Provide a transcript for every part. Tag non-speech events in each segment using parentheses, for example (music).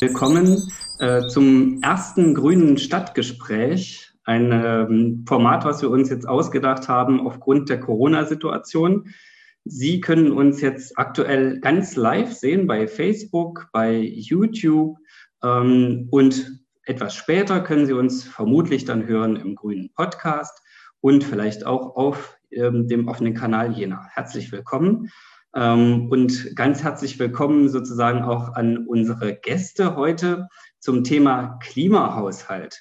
Willkommen äh, zum ersten grünen Stadtgespräch, ein ähm, Format, was wir uns jetzt ausgedacht haben aufgrund der Corona-Situation. Sie können uns jetzt aktuell ganz live sehen bei Facebook, bei YouTube ähm, und etwas später können Sie uns vermutlich dann hören im grünen Podcast und vielleicht auch auf ähm, dem offenen Kanal Jena. Herzlich willkommen. Ähm, und ganz herzlich willkommen sozusagen auch an unsere Gäste heute zum Thema Klimahaushalt.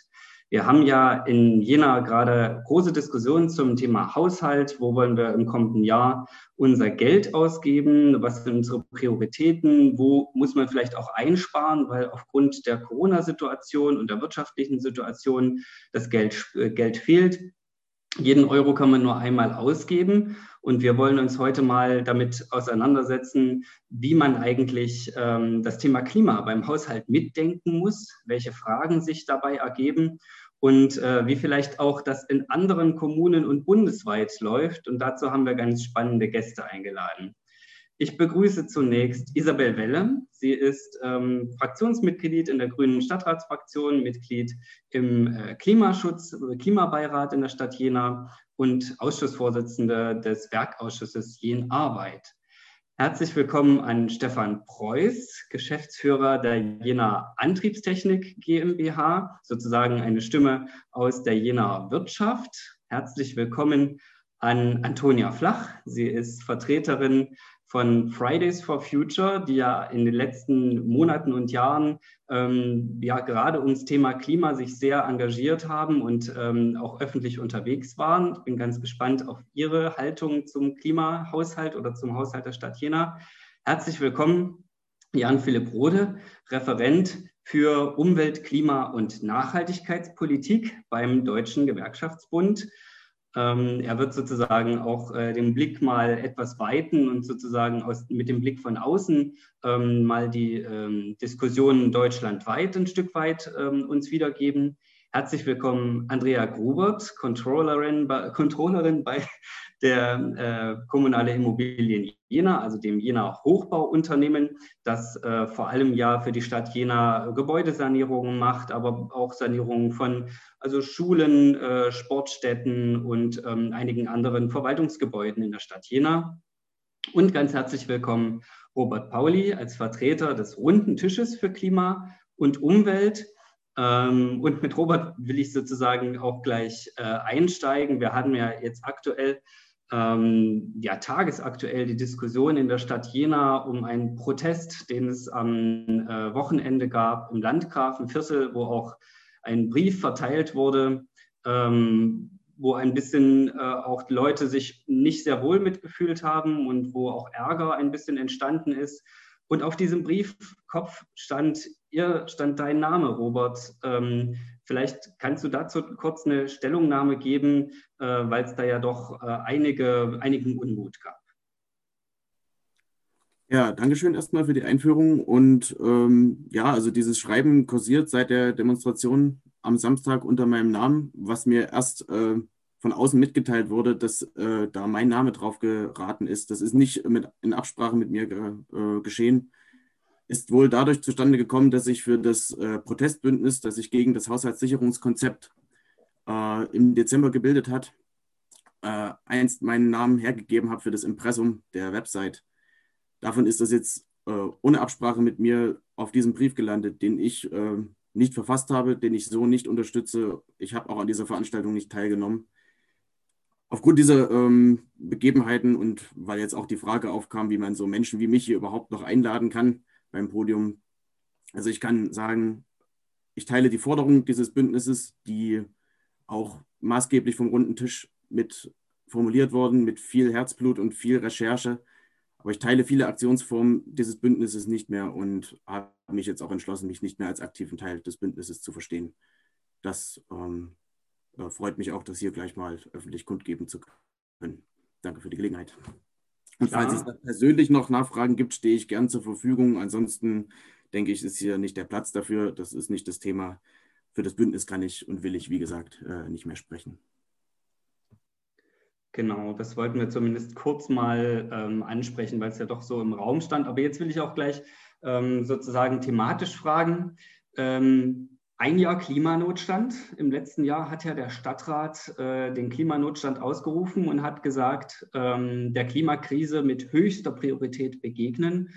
Wir haben ja in Jena gerade große Diskussionen zum Thema Haushalt. Wo wollen wir im kommenden Jahr unser Geld ausgeben? Was sind unsere Prioritäten? Wo muss man vielleicht auch einsparen, weil aufgrund der Corona-Situation und der wirtschaftlichen Situation das Geld, äh, Geld fehlt? Jeden Euro kann man nur einmal ausgeben. Und wir wollen uns heute mal damit auseinandersetzen, wie man eigentlich ähm, das Thema Klima beim Haushalt mitdenken muss, welche Fragen sich dabei ergeben und äh, wie vielleicht auch das in anderen Kommunen und bundesweit läuft. Und dazu haben wir ganz spannende Gäste eingeladen. Ich begrüße zunächst Isabel Welle. Sie ist ähm, Fraktionsmitglied in der Grünen Stadtratsfraktion, Mitglied im äh, Klimaschutz, Klimabeirat in der Stadt Jena und Ausschussvorsitzende des Werkausschusses Jen Arbeit. Herzlich willkommen an Stefan Preuß, Geschäftsführer der Jena Antriebstechnik GmbH, sozusagen eine Stimme aus der Jena Wirtschaft. Herzlich willkommen an Antonia Flach. Sie ist Vertreterin von Fridays for Future, die ja in den letzten Monaten und Jahren ähm, ja gerade ums Thema Klima sich sehr engagiert haben und ähm, auch öffentlich unterwegs waren. Ich bin ganz gespannt auf Ihre Haltung zum Klimahaushalt oder zum Haushalt der Stadt Jena. Herzlich willkommen, Jan-Philipp Rode, Referent für Umwelt, Klima und Nachhaltigkeitspolitik beim Deutschen Gewerkschaftsbund. Ähm, er wird sozusagen auch äh, den Blick mal etwas weiten und sozusagen aus, mit dem Blick von außen ähm, mal die ähm, Diskussionen deutschlandweit ein Stück weit ähm, uns wiedergeben. Herzlich willkommen, Andrea Grubert, Controllerin bei, Controllerin bei der äh, Kommunale Immobilien Jena, also dem Jena Hochbauunternehmen, das äh, vor allem ja für die Stadt Jena Gebäudesanierungen macht, aber auch Sanierungen von also Schulen, äh, Sportstätten und ähm, einigen anderen Verwaltungsgebäuden in der Stadt Jena. Und ganz herzlich willkommen Robert Pauli als Vertreter des runden Tisches für Klima und Umwelt. Ähm, und mit Robert will ich sozusagen auch gleich äh, einsteigen. Wir hatten ja jetzt aktuell ähm, ja, tagesaktuell die Diskussion in der Stadt Jena um einen Protest, den es am äh, Wochenende gab im Landgrafenviertel, wo auch ein Brief verteilt wurde, ähm, wo ein bisschen äh, auch Leute sich nicht sehr wohl mitgefühlt haben und wo auch Ärger ein bisschen entstanden ist. Und auf diesem Briefkopf stand, ihr, stand dein Name, Robert. Ähm, Vielleicht kannst du dazu kurz eine Stellungnahme geben, äh, weil es da ja doch äh, einige, einigen Unmut gab. Ja, Dankeschön erstmal für die Einführung. Und ähm, ja, also dieses Schreiben kursiert seit der Demonstration am Samstag unter meinem Namen, was mir erst äh, von außen mitgeteilt wurde, dass äh, da mein Name drauf geraten ist. Das ist nicht mit, in Absprache mit mir ge, äh, geschehen ist wohl dadurch zustande gekommen, dass ich für das äh, Protestbündnis, das sich gegen das Haushaltssicherungskonzept äh, im Dezember gebildet hat, äh, einst meinen Namen hergegeben habe für das Impressum der Website. Davon ist das jetzt äh, ohne Absprache mit mir auf diesem Brief gelandet, den ich äh, nicht verfasst habe, den ich so nicht unterstütze. Ich habe auch an dieser Veranstaltung nicht teilgenommen. Aufgrund dieser ähm, Begebenheiten und weil jetzt auch die Frage aufkam, wie man so Menschen wie mich hier überhaupt noch einladen kann, beim Podium. Also ich kann sagen, ich teile die Forderung dieses Bündnisses, die auch maßgeblich vom runden Tisch mit formuliert worden, mit viel Herzblut und viel Recherche. Aber ich teile viele Aktionsformen dieses Bündnisses nicht mehr und habe mich jetzt auch entschlossen, mich nicht mehr als aktiven Teil des Bündnisses zu verstehen. Das ähm, äh, freut mich auch, das hier gleich mal öffentlich kundgeben zu können. Danke für die Gelegenheit. Und falls es persönlich noch Nachfragen gibt, stehe ich gern zur Verfügung. Ansonsten denke ich, ist hier nicht der Platz dafür. Das ist nicht das Thema. Für das Bündnis kann ich und will ich, wie gesagt, äh, nicht mehr sprechen. Genau, das wollten wir zumindest kurz mal ähm, ansprechen, weil es ja doch so im Raum stand. Aber jetzt will ich auch gleich ähm, sozusagen thematisch fragen. Ähm, ein Jahr Klimanotstand. Im letzten Jahr hat ja der Stadtrat äh, den Klimanotstand ausgerufen und hat gesagt, ähm, der Klimakrise mit höchster Priorität begegnen.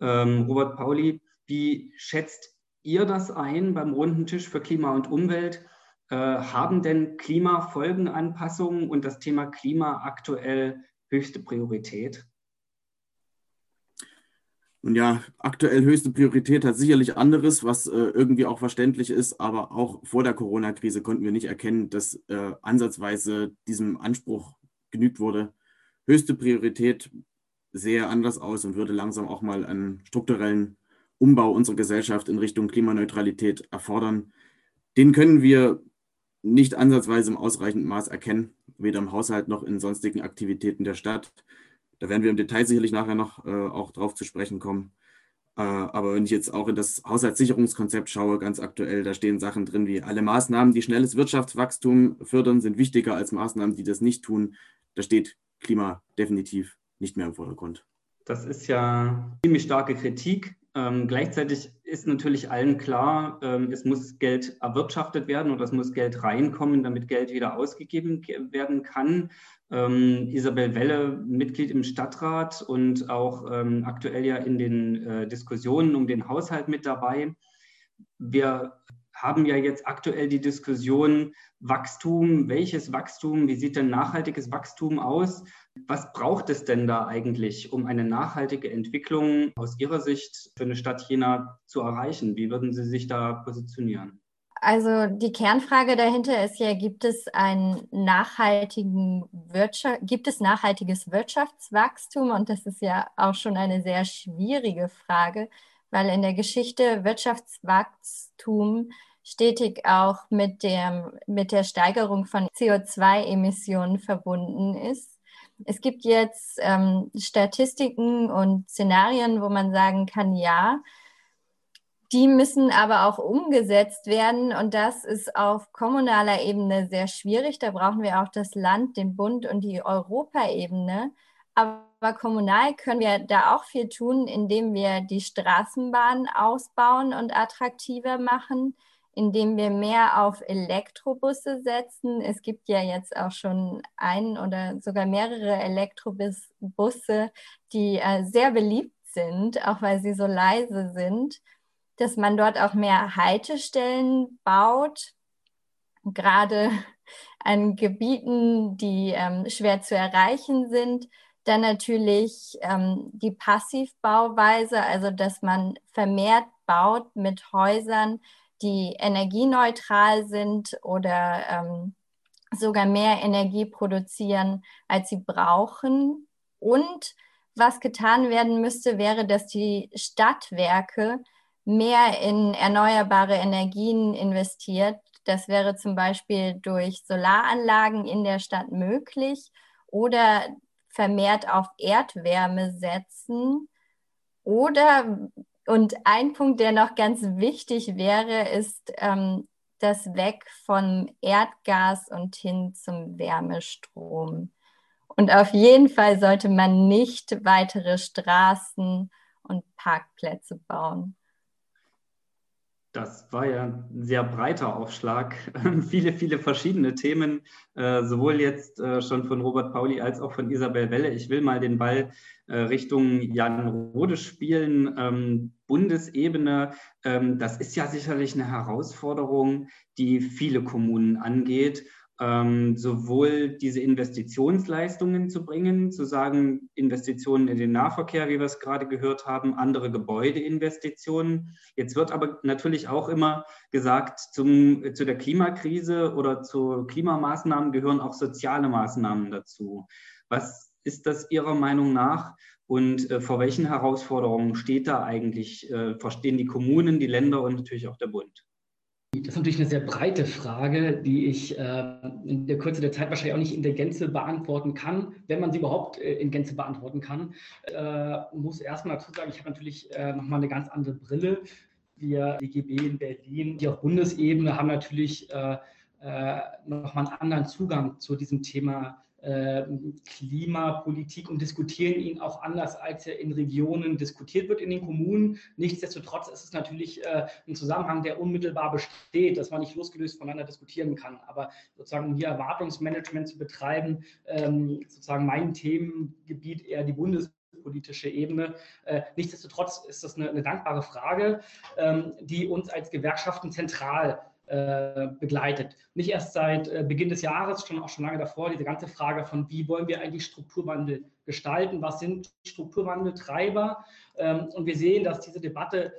Ähm, Robert Pauli, wie schätzt ihr das ein beim runden Tisch für Klima und Umwelt? Äh, haben denn Klimafolgenanpassungen und das Thema Klima aktuell höchste Priorität? Und ja, aktuell höchste Priorität hat sicherlich anderes, was äh, irgendwie auch verständlich ist, aber auch vor der Corona-Krise konnten wir nicht erkennen, dass äh, ansatzweise diesem Anspruch genügt wurde. Höchste Priorität sehe anders aus und würde langsam auch mal einen strukturellen Umbau unserer Gesellschaft in Richtung Klimaneutralität erfordern. Den können wir nicht ansatzweise im ausreichenden Maß erkennen, weder im Haushalt noch in sonstigen Aktivitäten der Stadt. Da werden wir im Detail sicherlich nachher noch äh, auch drauf zu sprechen kommen. Äh, aber wenn ich jetzt auch in das Haushaltssicherungskonzept schaue, ganz aktuell, da stehen Sachen drin wie alle Maßnahmen, die schnelles Wirtschaftswachstum fördern, sind wichtiger als Maßnahmen, die das nicht tun. Da steht Klima definitiv nicht mehr im Vordergrund. Das ist ja ziemlich starke Kritik. Ähm, gleichzeitig ist natürlich allen klar, ähm, es muss Geld erwirtschaftet werden und es muss Geld reinkommen, damit Geld wieder ausgegeben werden kann. Ähm, Isabel Welle, Mitglied im Stadtrat und auch ähm, aktuell ja in den äh, Diskussionen um den Haushalt mit dabei. Wir haben ja jetzt aktuell die Diskussion Wachstum, welches Wachstum, wie sieht denn nachhaltiges Wachstum aus? Was braucht es denn da eigentlich, um eine nachhaltige Entwicklung aus Ihrer Sicht für eine Stadt Jena zu erreichen? Wie würden Sie sich da positionieren? Also die Kernfrage dahinter ist ja, gibt es einen nachhaltigen Wirtschaft, gibt es nachhaltiges Wirtschaftswachstum? Und das ist ja auch schon eine sehr schwierige Frage, weil in der Geschichte Wirtschaftswachstum stetig auch mit, dem, mit der Steigerung von CO2-Emissionen verbunden ist. Es gibt jetzt ähm, Statistiken und Szenarien, wo man sagen kann, ja, die müssen aber auch umgesetzt werden und das ist auf kommunaler Ebene sehr schwierig. Da brauchen wir auch das Land, den Bund und die Europaebene. Aber kommunal können wir da auch viel tun, indem wir die Straßenbahn ausbauen und attraktiver machen, indem wir mehr auf Elektrobusse setzen. Es gibt ja jetzt auch schon ein oder sogar mehrere Elektrobusse, die äh, sehr beliebt sind, auch weil sie so leise sind, dass man dort auch mehr Haltestellen baut, gerade (laughs) an Gebieten, die ähm, schwer zu erreichen sind. Dann natürlich ähm, die Passivbauweise, also dass man vermehrt baut mit Häusern, die energieneutral sind oder ähm, sogar mehr Energie produzieren, als sie brauchen. Und was getan werden müsste, wäre, dass die Stadtwerke mehr in erneuerbare Energien investiert. Das wäre zum Beispiel durch Solaranlagen in der Stadt möglich oder vermehrt auf Erdwärme setzen oder und ein Punkt, der noch ganz wichtig wäre, ist ähm, das Weg von Erdgas und hin zum Wärmestrom. Und auf jeden Fall sollte man nicht weitere Straßen und Parkplätze bauen. Das war ja ein sehr breiter Aufschlag. (laughs) viele, viele verschiedene Themen, äh, sowohl jetzt äh, schon von Robert Pauli als auch von Isabel Welle. Ich will mal den Ball äh, Richtung Jan Rode spielen. Ähm, Bundesebene, ähm, das ist ja sicherlich eine Herausforderung, die viele Kommunen angeht ähm, sowohl diese Investitionsleistungen zu bringen, zu sagen, Investitionen in den Nahverkehr, wie wir es gerade gehört haben, andere Gebäudeinvestitionen. Jetzt wird aber natürlich auch immer gesagt, zum, zu der Klimakrise oder zu Klimamaßnahmen gehören auch soziale Maßnahmen dazu. Was ist das Ihrer Meinung nach? Und äh, vor welchen Herausforderungen steht da eigentlich, äh, verstehen die Kommunen, die Länder und natürlich auch der Bund? Das ist natürlich eine sehr breite Frage, die ich äh, in der Kürze der Zeit wahrscheinlich auch nicht in der Gänze beantworten kann, wenn man sie überhaupt äh, in Gänze beantworten kann. Äh, muss erstmal dazu sagen, ich habe natürlich äh, nochmal eine ganz andere Brille. Wir, DGB in Berlin, die auf Bundesebene haben natürlich äh, äh, nochmal einen anderen Zugang zu diesem Thema Klimapolitik und diskutieren ihn auch anders, als er in Regionen diskutiert wird in den Kommunen. Nichtsdestotrotz ist es natürlich äh, ein Zusammenhang, der unmittelbar besteht, dass man nicht losgelöst voneinander diskutieren kann. Aber sozusagen, um hier Erwartungsmanagement zu betreiben, ähm, sozusagen mein Themengebiet eher die bundespolitische Ebene. Äh, nichtsdestotrotz ist das eine, eine dankbare Frage, ähm, die uns als Gewerkschaften zentral begleitet. Nicht erst seit äh, Beginn des Jahres, schon auch schon lange davor, diese ganze Frage von, wie wollen wir eigentlich Strukturwandel gestalten, was sind Strukturwandeltreiber. Ähm, und wir sehen, dass diese Debatte äh,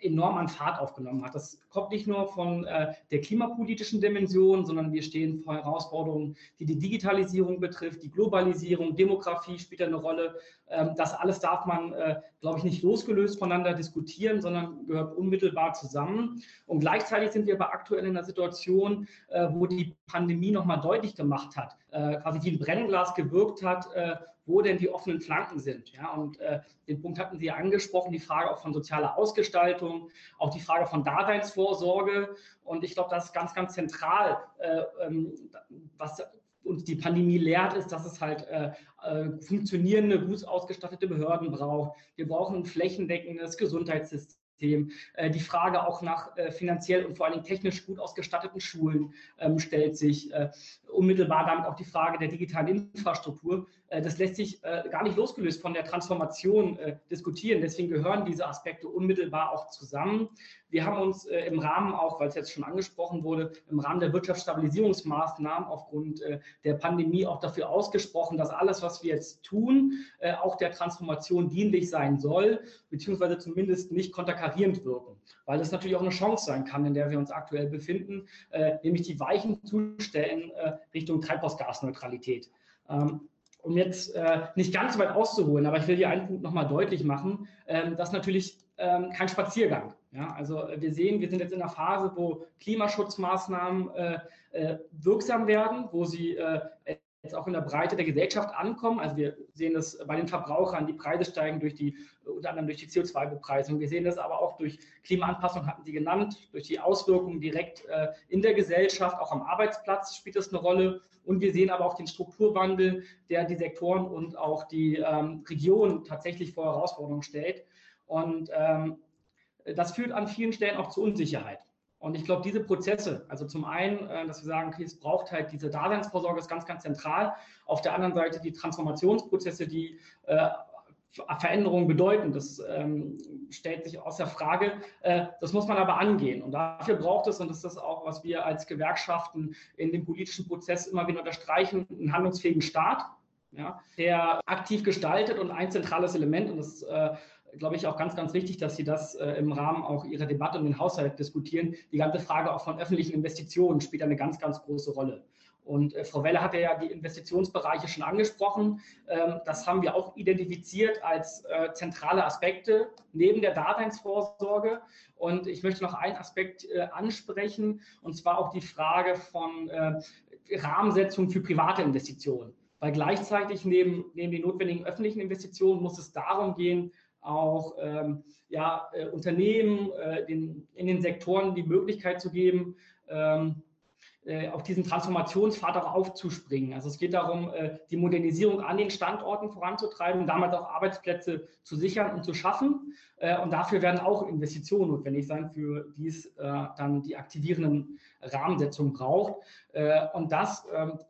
enorm an Fahrt aufgenommen hat. Das kommt nicht nur von äh, der klimapolitischen Dimension, sondern wir stehen vor Herausforderungen, die die Digitalisierung betrifft, die Globalisierung, Demografie spielt eine Rolle. Ähm, das alles darf man, äh, glaube ich, nicht losgelöst voneinander diskutieren, sondern gehört unmittelbar zusammen. Und gleichzeitig sind wir aber aktuell in einer Situation, äh, wo die Pandemie nochmal deutlich gemacht hat, äh, quasi wie ein Brennglas gewirkt hat, äh, wo denn die offenen Flanken sind. Ja, und äh, den Punkt hatten Sie ja angesprochen, die Frage auch von sozialer Ausgestaltung, auch die Frage von Daseinsvorsorge. Und ich glaube, das ist ganz, ganz zentral, äh, ähm, was uns die Pandemie lehrt, ist, dass es halt äh, äh, funktionierende, gut ausgestattete Behörden braucht. Wir brauchen ein flächendeckendes Gesundheitssystem. System. Äh, die Frage auch nach äh, finanziell und vor allem technisch gut ausgestatteten Schulen ähm, stellt sich. Äh, unmittelbar damit auch die Frage der digitalen Infrastruktur. das lässt sich gar nicht losgelöst von der Transformation diskutieren. Deswegen gehören diese Aspekte unmittelbar auch zusammen. Wir haben uns im Rahmen auch, weil es jetzt schon angesprochen wurde, im Rahmen der Wirtschaftsstabilisierungsmaßnahmen aufgrund der Pandemie auch dafür ausgesprochen, dass alles, was wir jetzt tun, auch der Transformation dienlich sein soll, beziehungsweise zumindest nicht konterkarierend wirken, weil das natürlich auch eine Chance sein kann, in der wir uns aktuell befinden, äh, nämlich die Weichen zu stellen äh, Richtung Treibhausgasneutralität. Ähm, um jetzt äh, nicht ganz so weit auszuholen, aber ich will hier einen Punkt nochmal deutlich machen, ähm, das natürlich ähm, kein Spaziergang. Ja, also äh, wir sehen, wir sind jetzt in einer Phase, wo Klimaschutzmaßnahmen äh, äh, wirksam werden, wo sie äh, jetzt auch in der Breite der Gesellschaft ankommen. Also wir sehen das bei den Verbrauchern, die Preise steigen durch die, unter anderem durch die CO2-Bepreisung. Wir sehen das aber auch durch Klimaanpassung, hatten Sie genannt, durch die Auswirkungen direkt äh, in der Gesellschaft, auch am Arbeitsplatz spielt das eine Rolle. Und wir sehen aber auch den Strukturwandel, der die Sektoren und auch die ähm, Regionen tatsächlich vor Herausforderungen stellt. Und ähm, das führt an vielen Stellen auch zu Unsicherheit. Und ich glaube, diese Prozesse, also zum einen, äh, dass wir sagen, okay, es braucht halt diese Daseinsvorsorge, ist ganz, ganz zentral. Auf der anderen Seite die Transformationsprozesse, die äh, Veränderungen bedeuten. Das ähm, stellt sich außer Frage. Äh, das muss man aber angehen. Und dafür braucht es, und das ist auch, was wir als Gewerkschaften in dem politischen Prozess immer wieder unterstreichen, einen handlungsfähigen Staat, ja, der aktiv gestaltet und ein zentrales Element, und das äh, glaube ich, auch ganz, ganz wichtig, dass Sie das äh, im Rahmen auch Ihrer Debatte um den Haushalt diskutieren. Die ganze Frage auch von öffentlichen Investitionen spielt eine ganz, ganz große Rolle. Und äh, Frau Welle hatte ja die Investitionsbereiche schon angesprochen. Ähm, das haben wir auch identifiziert als äh, zentrale Aspekte neben der Daseinsvorsorge. Und ich möchte noch einen Aspekt äh, ansprechen, und zwar auch die Frage von äh, Rahmensetzung für private Investitionen. Weil gleichzeitig neben, neben den notwendigen öffentlichen Investitionen muss es darum gehen, auch ähm, ja, äh, Unternehmen äh, den, in den Sektoren die Möglichkeit zu geben, ähm, äh, auf diesen Transformationspfad auch aufzuspringen. Also es geht darum, äh, die Modernisierung an den Standorten voranzutreiben, damit auch Arbeitsplätze zu sichern und zu schaffen. Äh, und dafür werden auch Investitionen notwendig sein, für die es äh, dann die aktivierenden Rahmensetzungen braucht. Und das ähm,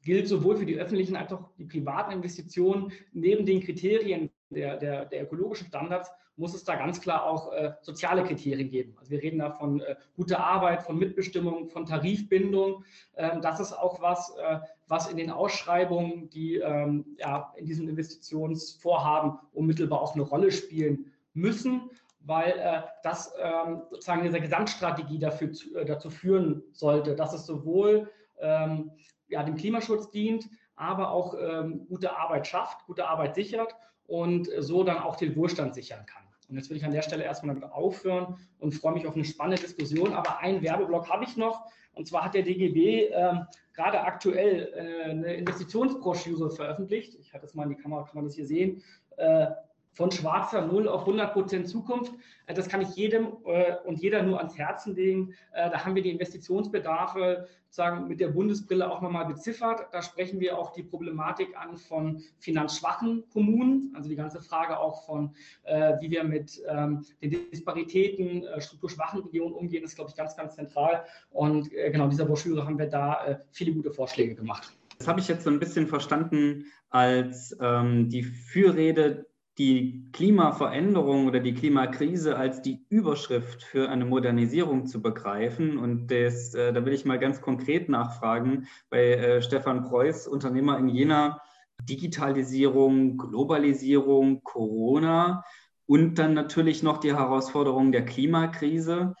gilt sowohl für die öffentlichen als auch die privaten Investitionen. Neben den Kriterien der, der, der ökologischen Standards muss es da ganz klar auch äh, soziale Kriterien geben. Also wir reden da von äh, guter Arbeit, von Mitbestimmung, von Tarifbindung. Ähm, das ist auch was, äh, was in den Ausschreibungen, die ähm, ja, in diesen Investitionsvorhaben unmittelbar auch eine Rolle spielen müssen weil äh, das ähm, sozusagen in dieser Gesamtstrategie dafür, äh, dazu führen sollte, dass es sowohl ähm, ja, dem Klimaschutz dient, aber auch ähm, gute Arbeit schafft, gute Arbeit sichert und so dann auch den Wohlstand sichern kann. Und jetzt will ich an der Stelle erstmal damit aufhören und freue mich auf eine spannende Diskussion. Aber einen Werbeblock habe ich noch. Und zwar hat der DGB ähm, gerade aktuell äh, eine Investitionsbroschüre veröffentlicht. Ich hatte es mal in die Kamera, kann man das hier sehen. Äh, von schwarzer Null auf 100 Prozent Zukunft. Äh, das kann ich jedem äh, und jeder nur ans Herzen legen. Äh, da haben wir die Investitionsbedarfe sagen mit der Bundesbrille auch nochmal beziffert. Da sprechen wir auch die Problematik an von finanzschwachen Kommunen, also die ganze Frage auch von, wie wir mit ähm, den Disparitäten, strukturschwachen Regionen umgehen, ist, glaube ich, ganz, ganz zentral. Und genau, dieser Broschüre haben wir da viele gute Vorschläge gemacht. Das habe ich jetzt so ein bisschen verstanden als ähm, die Fürrede die Klimaveränderung oder die Klimakrise als die Überschrift für eine Modernisierung zu begreifen. Und das, äh, da will ich mal ganz konkret nachfragen bei äh, Stefan Preuß, Unternehmer in Jena. Digitalisierung, Globalisierung, Corona und dann natürlich noch die Herausforderung der Klimakrise.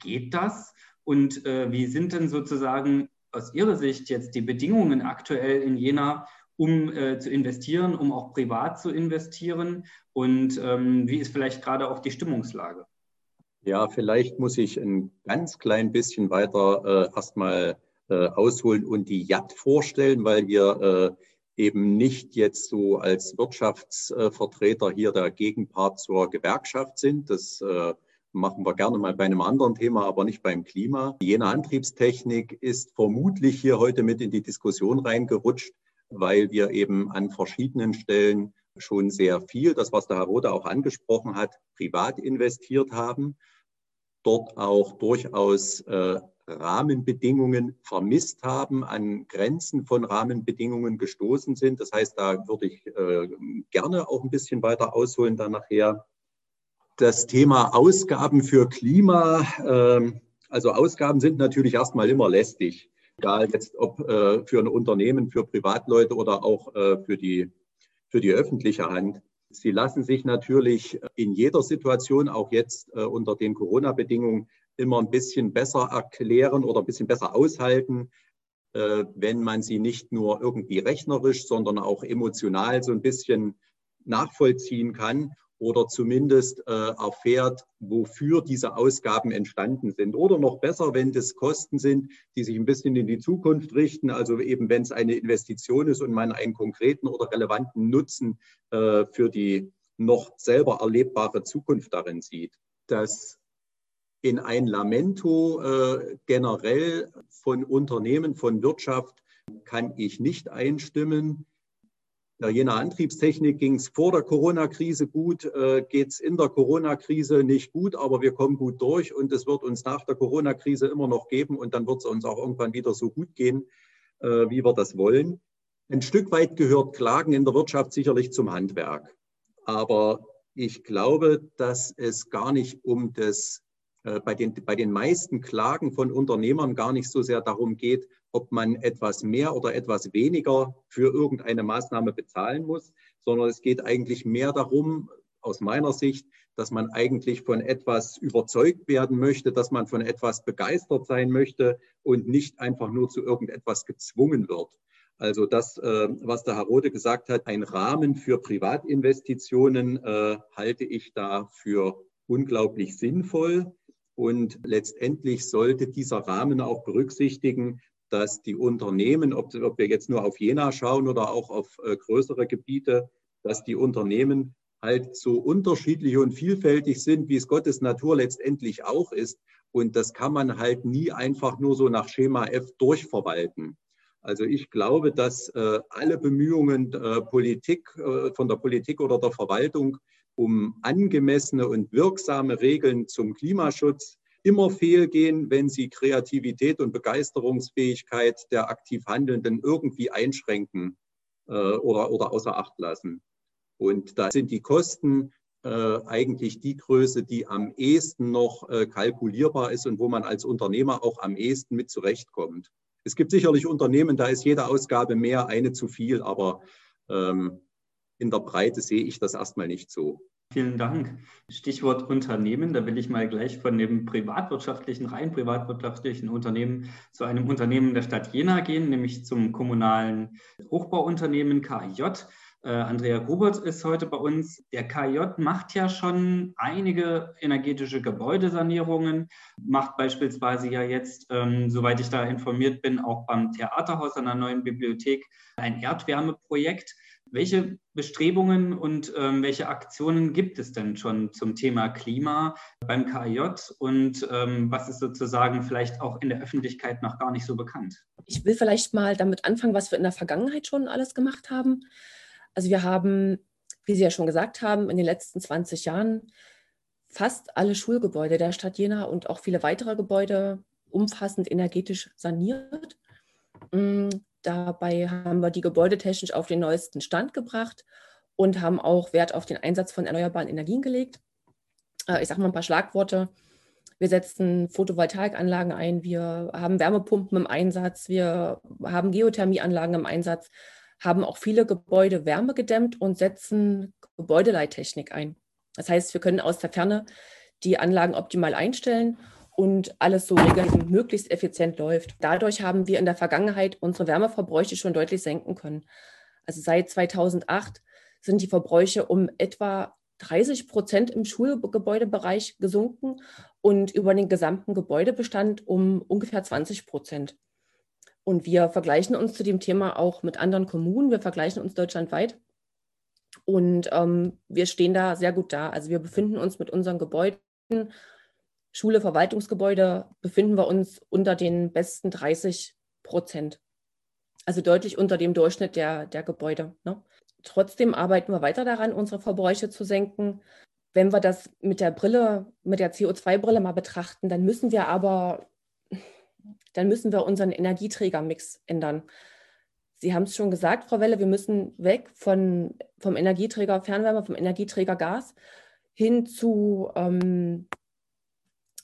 Geht das? Und äh, wie sind denn sozusagen aus Ihrer Sicht jetzt die Bedingungen aktuell in Jena, um äh, zu investieren, um auch privat zu investieren? Und ähm, wie ist vielleicht gerade auch die Stimmungslage? Ja, vielleicht muss ich ein ganz klein bisschen weiter äh, erstmal äh, ausholen und die JAT vorstellen, weil wir äh, eben nicht jetzt so als Wirtschaftsvertreter hier der Gegenpart zur Gewerkschaft sind. Das äh, machen wir gerne mal bei einem anderen Thema, aber nicht beim Klima. Jene Antriebstechnik ist vermutlich hier heute mit in die Diskussion reingerutscht, weil wir eben an verschiedenen Stellen schon sehr viel, das was der Herr Rode auch angesprochen hat, privat investiert haben, dort auch durchaus äh, Rahmenbedingungen vermisst haben, an Grenzen von Rahmenbedingungen gestoßen sind. Das heißt, da würde ich äh, gerne auch ein bisschen weiter ausholen dann nachher. Das Thema Ausgaben für Klima, äh, also Ausgaben sind natürlich erstmal immer lästig egal jetzt ob äh, für ein Unternehmen, für Privatleute oder auch äh, für, die, für die öffentliche Hand. Sie lassen sich natürlich in jeder Situation, auch jetzt äh, unter den Corona-Bedingungen, immer ein bisschen besser erklären oder ein bisschen besser aushalten, äh, wenn man sie nicht nur irgendwie rechnerisch, sondern auch emotional so ein bisschen nachvollziehen kann oder zumindest äh, erfährt, wofür diese Ausgaben entstanden sind. Oder noch besser, wenn das Kosten sind, die sich ein bisschen in die Zukunft richten, also eben wenn es eine Investition ist und man einen konkreten oder relevanten Nutzen äh, für die noch selber erlebbare Zukunft darin sieht. Das in ein Lamento äh, generell von Unternehmen, von Wirtschaft kann ich nicht einstimmen. Ja, je nach Antriebstechnik ging es vor der Corona-Krise gut, äh, geht es in der Corona-Krise nicht gut, aber wir kommen gut durch und es wird uns nach der Corona-Krise immer noch geben und dann wird es uns auch irgendwann wieder so gut gehen, äh, wie wir das wollen. Ein Stück weit gehört Klagen in der Wirtschaft sicherlich zum Handwerk. Aber ich glaube, dass es gar nicht um das, äh, bei, den, bei den meisten Klagen von Unternehmern gar nicht so sehr darum geht, ob man etwas mehr oder etwas weniger für irgendeine Maßnahme bezahlen muss, sondern es geht eigentlich mehr darum, aus meiner Sicht, dass man eigentlich von etwas überzeugt werden möchte, dass man von etwas begeistert sein möchte und nicht einfach nur zu irgendetwas gezwungen wird. Also das, äh, was der Herr Rode gesagt hat, ein Rahmen für Privatinvestitionen äh, halte ich da für unglaublich sinnvoll. Und letztendlich sollte dieser Rahmen auch berücksichtigen, dass die Unternehmen, ob, ob wir jetzt nur auf Jena schauen oder auch auf äh, größere Gebiete, dass die Unternehmen halt so unterschiedlich und vielfältig sind, wie es Gottes Natur letztendlich auch ist. Und das kann man halt nie einfach nur so nach Schema F durchverwalten. Also ich glaube, dass äh, alle Bemühungen äh, Politik, äh, von der Politik oder der Verwaltung um angemessene und wirksame Regeln zum Klimaschutz immer fehlgehen, wenn sie Kreativität und Begeisterungsfähigkeit der aktiv Handelnden irgendwie einschränken äh, oder, oder außer Acht lassen. Und da sind die Kosten äh, eigentlich die Größe, die am ehesten noch äh, kalkulierbar ist und wo man als Unternehmer auch am ehesten mit zurechtkommt. Es gibt sicherlich Unternehmen, da ist jede Ausgabe mehr, eine zu viel, aber ähm, in der Breite sehe ich das erstmal nicht so. Vielen Dank. Stichwort Unternehmen, da will ich mal gleich von dem privatwirtschaftlichen, rein privatwirtschaftlichen Unternehmen zu einem Unternehmen der Stadt Jena gehen, nämlich zum kommunalen Hochbauunternehmen KIJ. Äh, Andrea Grubert ist heute bei uns. Der KIJ macht ja schon einige energetische Gebäudesanierungen, macht beispielsweise ja jetzt, ähm, soweit ich da informiert bin, auch beim Theaterhaus an der neuen Bibliothek ein Erdwärmeprojekt. Welche Bestrebungen und ähm, welche Aktionen gibt es denn schon zum Thema Klima beim KIJ und ähm, was ist sozusagen vielleicht auch in der Öffentlichkeit noch gar nicht so bekannt? Ich will vielleicht mal damit anfangen, was wir in der Vergangenheit schon alles gemacht haben. Also wir haben, wie Sie ja schon gesagt haben, in den letzten 20 Jahren fast alle Schulgebäude der Stadt Jena und auch viele weitere Gebäude umfassend energetisch saniert. Dabei haben wir die gebäudetechnisch auf den neuesten Stand gebracht und haben auch Wert auf den Einsatz von erneuerbaren Energien gelegt. Äh, ich sage mal ein paar Schlagworte. Wir setzen Photovoltaikanlagen ein, wir haben Wärmepumpen im Einsatz, wir haben Geothermieanlagen im Einsatz, haben auch viele Gebäude wärmegedämmt und setzen Gebäudeleittechnik ein. Das heißt, wir können aus der Ferne die Anlagen optimal einstellen und alles so regeln, möglichst effizient läuft. Dadurch haben wir in der Vergangenheit unsere Wärmeverbräuche schon deutlich senken können. Also seit 2008 sind die Verbräuche um etwa 30 Prozent im Schulgebäudebereich gesunken und über den gesamten Gebäudebestand um ungefähr 20 Prozent. Und wir vergleichen uns zu dem Thema auch mit anderen Kommunen. Wir vergleichen uns deutschlandweit. Und ähm, wir stehen da sehr gut da. Also wir befinden uns mit unseren Gebäuden Schule, Verwaltungsgebäude befinden wir uns unter den besten 30 Prozent. Also deutlich unter dem Durchschnitt der, der Gebäude. Ne? Trotzdem arbeiten wir weiter daran, unsere Verbräuche zu senken. Wenn wir das mit der Brille, mit der CO2-Brille mal betrachten, dann müssen wir aber, dann müssen wir unseren Energieträgermix ändern. Sie haben es schon gesagt, Frau Welle, wir müssen weg von, vom Energieträger Fernwärme, vom Energieträger Gas hin zu ähm,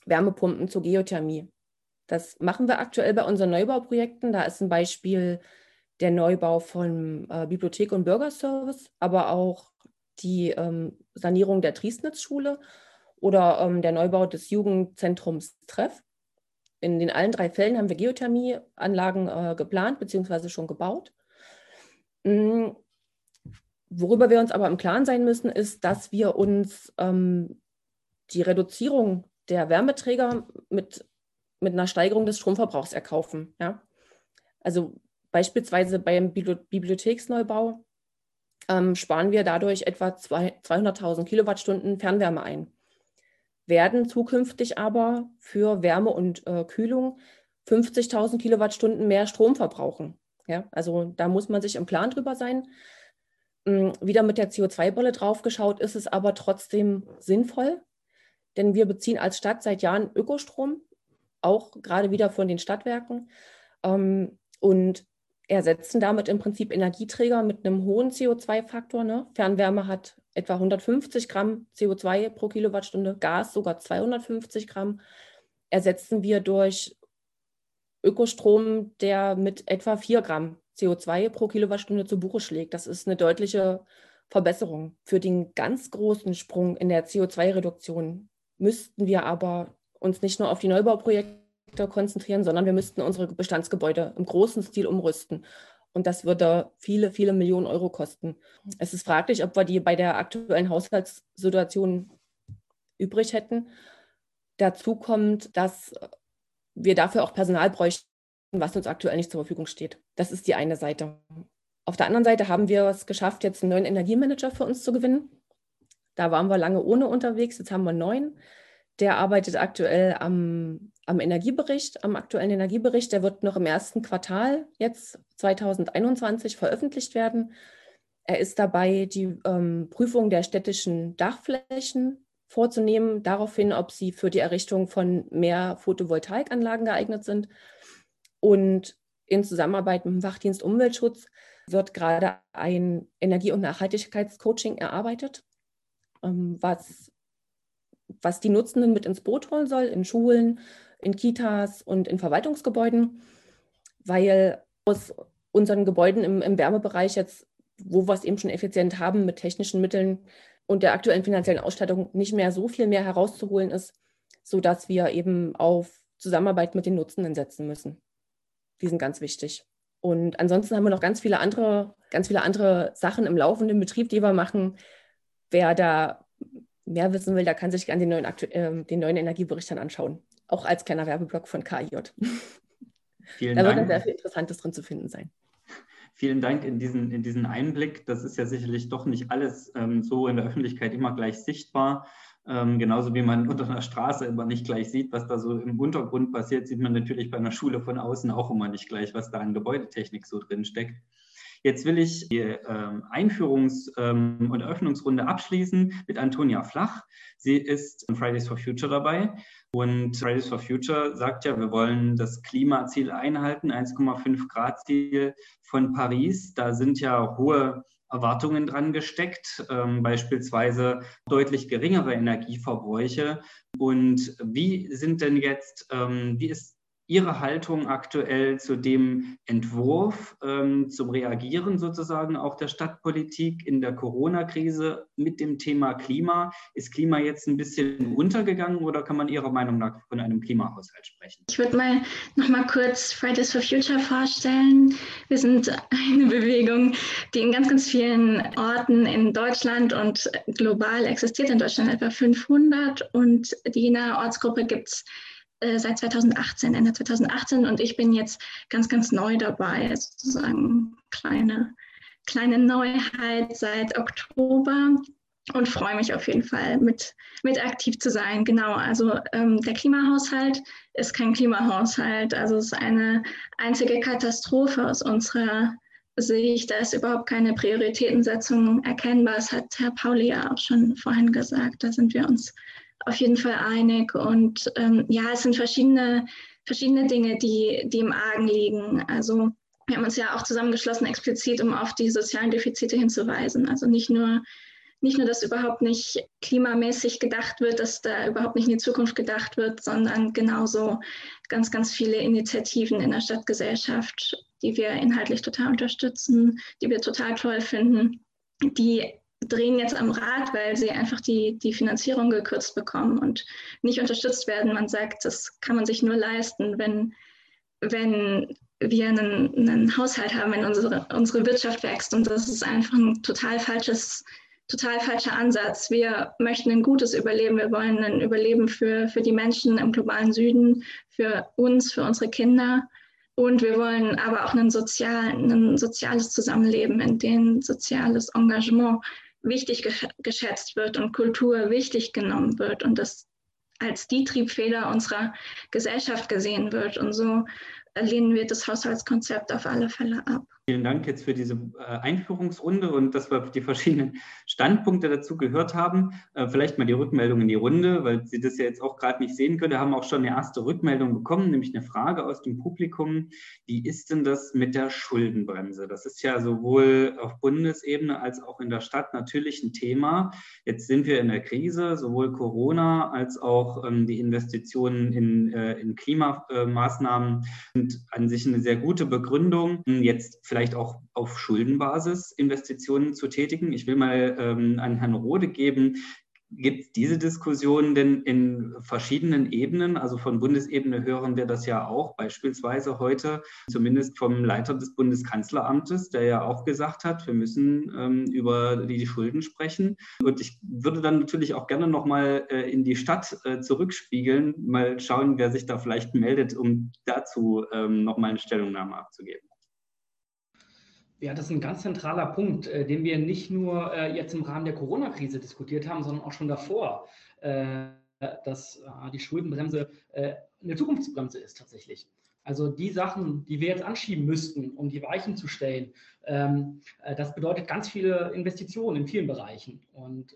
Wärmepumpen zur Geothermie. Das machen wir aktuell bei unseren Neubauprojekten. Da ist ein Beispiel der Neubau von äh, Bibliothek und Bürgerservice, aber auch die ähm, Sanierung der Triesnitz-Schule oder ähm, der Neubau des Jugendzentrums Treff. In den allen drei Fällen haben wir Geothermieanlagen äh, geplant bzw. schon gebaut. Mhm. Worüber wir uns aber im Klaren sein müssen, ist, dass wir uns ähm, die Reduzierung der Wärmeträger mit, mit einer Steigerung des Stromverbrauchs erkaufen. Ja? Also beispielsweise beim Bibliotheksneubau ähm, sparen wir dadurch etwa 200.000 Kilowattstunden Fernwärme ein, werden zukünftig aber für Wärme und äh, Kühlung 50.000 Kilowattstunden mehr Strom verbrauchen. Ja? Also da muss man sich im Plan drüber sein. Ähm, wieder mit der CO2-Bolle draufgeschaut, ist es aber trotzdem sinnvoll, denn wir beziehen als Stadt seit Jahren Ökostrom, auch gerade wieder von den Stadtwerken ähm, und ersetzen damit im Prinzip Energieträger mit einem hohen CO2-Faktor. Ne? Fernwärme hat etwa 150 Gramm CO2 pro Kilowattstunde, Gas sogar 250 Gramm. Ersetzen wir durch Ökostrom, der mit etwa 4 Gramm CO2 pro Kilowattstunde zu Buche schlägt. Das ist eine deutliche Verbesserung. Für den ganz großen Sprung in der CO2-Reduktion müssten wir aber uns nicht nur auf die Neubauprojekte konzentrieren, sondern wir müssten unsere Bestandsgebäude im großen Stil umrüsten. Und das würde viele, viele Millionen Euro kosten. Es ist fraglich, ob wir die bei der aktuellen Haushaltssituation übrig hätten. Dazu kommt, dass wir dafür auch Personal bräuchten, was uns aktuell nicht zur Verfügung steht. Das ist die eine Seite. Auf der anderen Seite haben wir es geschafft, jetzt einen neuen Energiemanager für uns zu gewinnen. Da waren wir lange ohne unterwegs, jetzt haben wir neun. Der arbeitet aktuell am, am Energiebericht, am aktuellen Energiebericht. Der wird noch im ersten Quartal jetzt 2021 veröffentlicht werden. Er ist dabei, die ähm, Prüfung der städtischen Dachflächen vorzunehmen, daraufhin, ob sie für die Errichtung von mehr Photovoltaikanlagen geeignet sind. Und in Zusammenarbeit mit dem Wachdienst Umweltschutz wird gerade ein Energie- und Nachhaltigkeitscoaching erarbeitet. Ähm, was, was die Nutzenden mit ins Boot holen soll, in Schulen, in Kitas und in Verwaltungsgebäuden, weil aus unseren Gebäuden im, im Wärmebereich jetzt, wo wir es eben schon effizient haben, mit technischen Mitteln und der aktuellen finanziellen Ausstattung nicht mehr so viel mehr herauszuholen ist, sodass wir eben auf Zusammenarbeit mit den Nutzenden setzen müssen. Die sind ganz wichtig. Und ansonsten haben wir noch ganz viele andere, ganz viele andere Sachen im laufenden Betrieb, die wir machen, wer da mehr wissen will, der kann sich gerne den neuen, äh, den neuen Energiebericht dann anschauen. Auch als kleiner Werbeblock von KIJ. Vielen (laughs) da Dank. wird dann sehr viel Interessantes drin zu finden sein. Vielen Dank in diesen, in diesen Einblick. Das ist ja sicherlich doch nicht alles ähm, so in der Öffentlichkeit immer gleich sichtbar. Ähm, genauso wie man unter einer Straße immer nicht gleich sieht, was da so im Untergrund passiert, sieht man natürlich bei einer Schule von außen auch immer nicht gleich, was da an Gebäudetechnik so drin steckt. Jetzt will ich die ähm, Einführungs- ähm, und Eröffnungsrunde abschließen mit Antonia Flach. Sie ist in Fridays for Future dabei und Fridays for Future sagt ja, wir wollen das Klimaziel einhalten, 1,5 Grad Ziel von Paris. Da sind ja hohe Erwartungen dran gesteckt, ähm, beispielsweise deutlich geringere Energieverbräuche. Und wie sind denn jetzt, ähm, wie ist Ihre Haltung aktuell zu dem Entwurf, ähm, zum Reagieren sozusagen auch der Stadtpolitik in der Corona-Krise mit dem Thema Klima? Ist Klima jetzt ein bisschen untergegangen oder kann man Ihrer Meinung nach von einem Klimahaushalt sprechen? Ich würde mal noch mal kurz Fridays for Future vorstellen. Wir sind eine Bewegung, die in ganz, ganz vielen Orten in Deutschland und global existiert. In Deutschland etwa 500 und die Jena Ortsgruppe gibt es äh, seit 2018, Ende 2018 und ich bin jetzt ganz, ganz neu dabei, sozusagen kleine, kleine Neuheit seit Oktober und freue mich auf jeden Fall mit, mit aktiv zu sein. Genau, also ähm, der Klimahaushalt ist kein Klimahaushalt, also es ist eine einzige Katastrophe aus unserer Sicht. Da ist überhaupt keine Prioritätensetzung erkennbar. Das hat Herr Pauli ja auch schon vorhin gesagt. Da sind wir uns auf jeden Fall einig. Und ähm, ja, es sind verschiedene, verschiedene Dinge, die, die im Argen liegen. Also wir haben uns ja auch zusammengeschlossen, explizit, um auf die sozialen Defizite hinzuweisen. Also nicht nur, nicht nur, dass überhaupt nicht klimamäßig gedacht wird, dass da überhaupt nicht in die Zukunft gedacht wird, sondern genauso ganz, ganz viele Initiativen in der Stadtgesellschaft, die wir inhaltlich total unterstützen, die wir total toll finden, die drehen jetzt am Rad, weil sie einfach die, die Finanzierung gekürzt bekommen und nicht unterstützt werden. Man sagt, das kann man sich nur leisten, wenn, wenn wir einen, einen Haushalt haben, wenn unsere, unsere Wirtschaft wächst. Und das ist einfach ein total falsches, total falscher Ansatz. Wir möchten ein gutes Überleben. Wir wollen ein Überleben für, für die Menschen im globalen Süden, für uns, für unsere Kinder. Und wir wollen aber auch ein, sozial, ein soziales Zusammenleben, in dem soziales Engagement wichtig geschätzt wird und Kultur wichtig genommen wird und das als die Triebfeder unserer Gesellschaft gesehen wird. Und so lehnen wir das Haushaltskonzept auf alle Fälle ab. Vielen Dank jetzt für diese äh, Einführungsrunde und dass wir die verschiedenen Standpunkte dazu gehört haben. Äh, vielleicht mal die Rückmeldung in die Runde, weil Sie das ja jetzt auch gerade nicht sehen können. Wir haben auch schon eine erste Rückmeldung bekommen, nämlich eine Frage aus dem Publikum. Wie ist denn das mit der Schuldenbremse? Das ist ja sowohl auf Bundesebene als auch in der Stadt natürlich ein Thema. Jetzt sind wir in der Krise, sowohl Corona als auch ähm, die Investitionen in, äh, in Klimamaßnahmen sind an sich eine sehr gute Begründung. Jetzt vielleicht auch auf Schuldenbasis Investitionen zu tätigen. Ich will mal ähm, an Herrn Rode geben. Gibt es diese Diskussion denn in verschiedenen Ebenen? Also von Bundesebene hören wir das ja auch, beispielsweise heute, zumindest vom Leiter des Bundeskanzleramtes, der ja auch gesagt hat, wir müssen ähm, über die Schulden sprechen. Und ich würde dann natürlich auch gerne nochmal äh, in die Stadt äh, zurückspiegeln, mal schauen, wer sich da vielleicht meldet, um dazu ähm, nochmal eine Stellungnahme abzugeben. Ja, das ist ein ganz zentraler Punkt, äh, den wir nicht nur äh, jetzt im Rahmen der Corona-Krise diskutiert haben, sondern auch schon davor, äh, dass äh, die Schuldenbremse äh, eine Zukunftsbremse ist tatsächlich. Also die Sachen, die wir jetzt anschieben müssten, um die Weichen zu stellen, ähm, äh, das bedeutet ganz viele Investitionen in vielen Bereichen und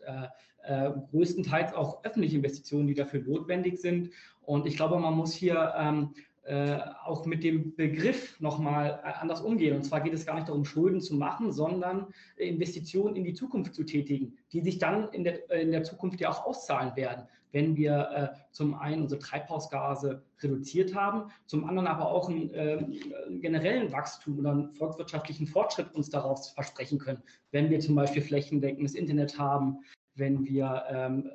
größtenteils auch öffentliche Investitionen, die dafür notwendig sind. Und ich glaube, man muss hier ähm, äh, auch mit dem Begriff nochmal äh, anders umgehen. Und zwar geht es gar nicht darum, Schulden zu machen, sondern Investitionen in die Zukunft zu tätigen, die sich dann in der, in der Zukunft ja auch auszahlen werden, wenn wir äh, zum einen unsere Treibhausgase reduziert haben, zum anderen aber auch einen, äh, einen generellen Wachstum oder einen volkswirtschaftlichen Fortschritt uns daraus versprechen können, wenn wir zum Beispiel flächendeckendes Internet haben, wenn wir ähm,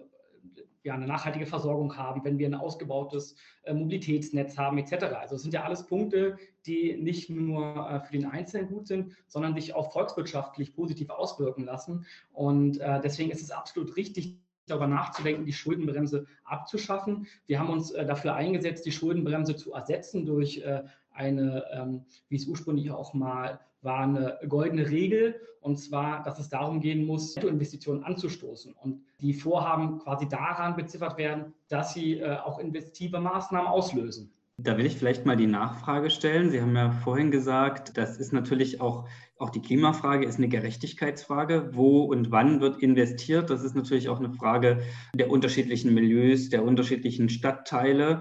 ja, eine nachhaltige Versorgung haben, wenn wir ein ausgebautes äh, Mobilitätsnetz haben, etc. Also es sind ja alles Punkte, die nicht nur äh, für den Einzelnen gut sind, sondern sich auch volkswirtschaftlich positiv auswirken lassen. Und äh, deswegen ist es absolut richtig, darüber nachzudenken, die Schuldenbremse abzuschaffen. Wir haben uns äh, dafür eingesetzt, die Schuldenbremse zu ersetzen durch äh, eine, ähm, wie es ursprünglich auch mal war eine goldene Regel, und zwar, dass es darum gehen muss, Investitionen anzustoßen. Und die Vorhaben quasi daran beziffert werden, dass sie äh, auch investive Maßnahmen auslösen. Da will ich vielleicht mal die Nachfrage stellen. Sie haben ja vorhin gesagt, das ist natürlich auch, auch die Klimafrage ist eine Gerechtigkeitsfrage. Wo und wann wird investiert? Das ist natürlich auch eine Frage der unterschiedlichen Milieus, der unterschiedlichen Stadtteile.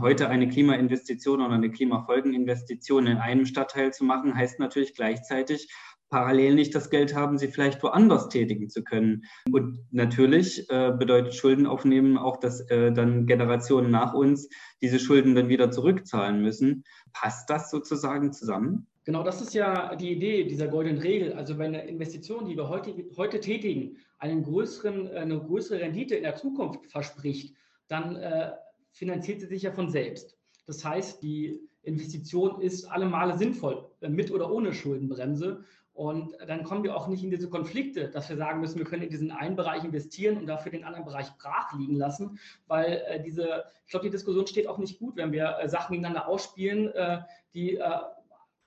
Heute eine Klimainvestition oder eine Klimafolgeninvestition in einem Stadtteil zu machen, heißt natürlich gleichzeitig, parallel nicht das Geld haben, sie vielleicht woanders tätigen zu können. Und natürlich äh, bedeutet Schulden aufnehmen auch, dass äh, dann Generationen nach uns diese Schulden dann wieder zurückzahlen müssen. Passt das sozusagen zusammen? Genau, das ist ja die Idee dieser goldenen Regel. Also wenn eine Investition, die wir heute, heute tätigen, einen größeren, eine größere Rendite in der Zukunft verspricht, dann äh, finanziert sie sich ja von selbst. Das heißt, die Investition ist alle Male sinnvoll, äh, mit oder ohne Schuldenbremse. Und dann kommen wir auch nicht in diese Konflikte, dass wir sagen müssen, wir können in diesen einen Bereich investieren und dafür den anderen Bereich brach liegen lassen, weil äh, diese, ich glaube, die Diskussion steht auch nicht gut, wenn wir äh, Sachen gegeneinander ausspielen, äh, die äh,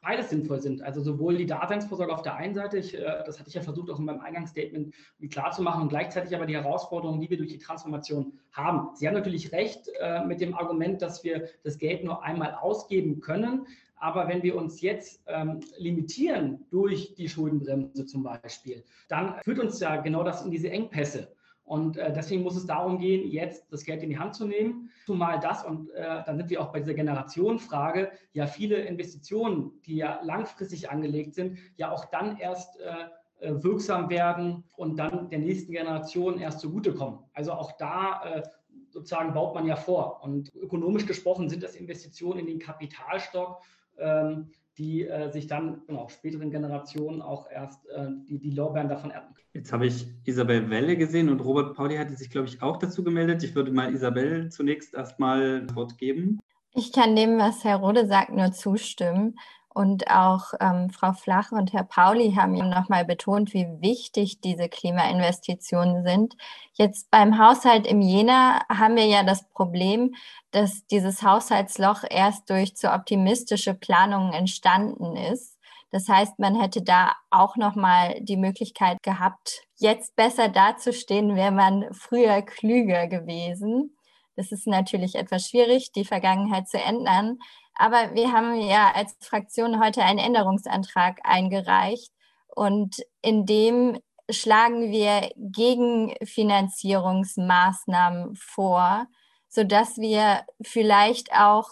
beides sinnvoll sind. Also sowohl die Daseinsvorsorge auf der einen Seite, ich, äh, das hatte ich ja versucht auch in meinem Eingangsstatement klarzumachen, und gleichzeitig aber die Herausforderungen, die wir durch die Transformation haben. Sie haben natürlich recht äh, mit dem Argument, dass wir das Geld nur einmal ausgeben können. Aber wenn wir uns jetzt ähm, limitieren durch die Schuldenbremse zum Beispiel, dann führt uns ja genau das in diese Engpässe. Und äh, deswegen muss es darum gehen, jetzt das Geld in die Hand zu nehmen. Zumal das, und äh, dann sind wir auch bei dieser Generationenfrage, ja viele Investitionen, die ja langfristig angelegt sind, ja auch dann erst äh, äh wirksam werden und dann der nächsten Generation erst zugutekommen. Also auch da äh, sozusagen baut man ja vor. Und ökonomisch gesprochen sind das Investitionen in den Kapitalstock die äh, sich dann genau, späteren Generationen auch erst äh, die, die Lorbeeren davon ernten können. Jetzt habe ich Isabel Welle gesehen und Robert Pauli hatte sich, glaube ich, auch dazu gemeldet. Ich würde mal Isabel zunächst erstmal Wort geben. Ich kann dem, was Herr Rode sagt, nur zustimmen. Und auch ähm, Frau Flach und Herr Pauli haben ja nochmal betont, wie wichtig diese Klimainvestitionen sind. Jetzt beim Haushalt im Jena haben wir ja das Problem, dass dieses Haushaltsloch erst durch zu optimistische Planungen entstanden ist. Das heißt, man hätte da auch nochmal die Möglichkeit gehabt, jetzt besser dazustehen, wäre man früher klüger gewesen. Das ist natürlich etwas schwierig, die Vergangenheit zu ändern. Aber wir haben ja als Fraktion heute einen Änderungsantrag eingereicht. Und in dem schlagen wir Gegenfinanzierungsmaßnahmen vor, sodass wir vielleicht auch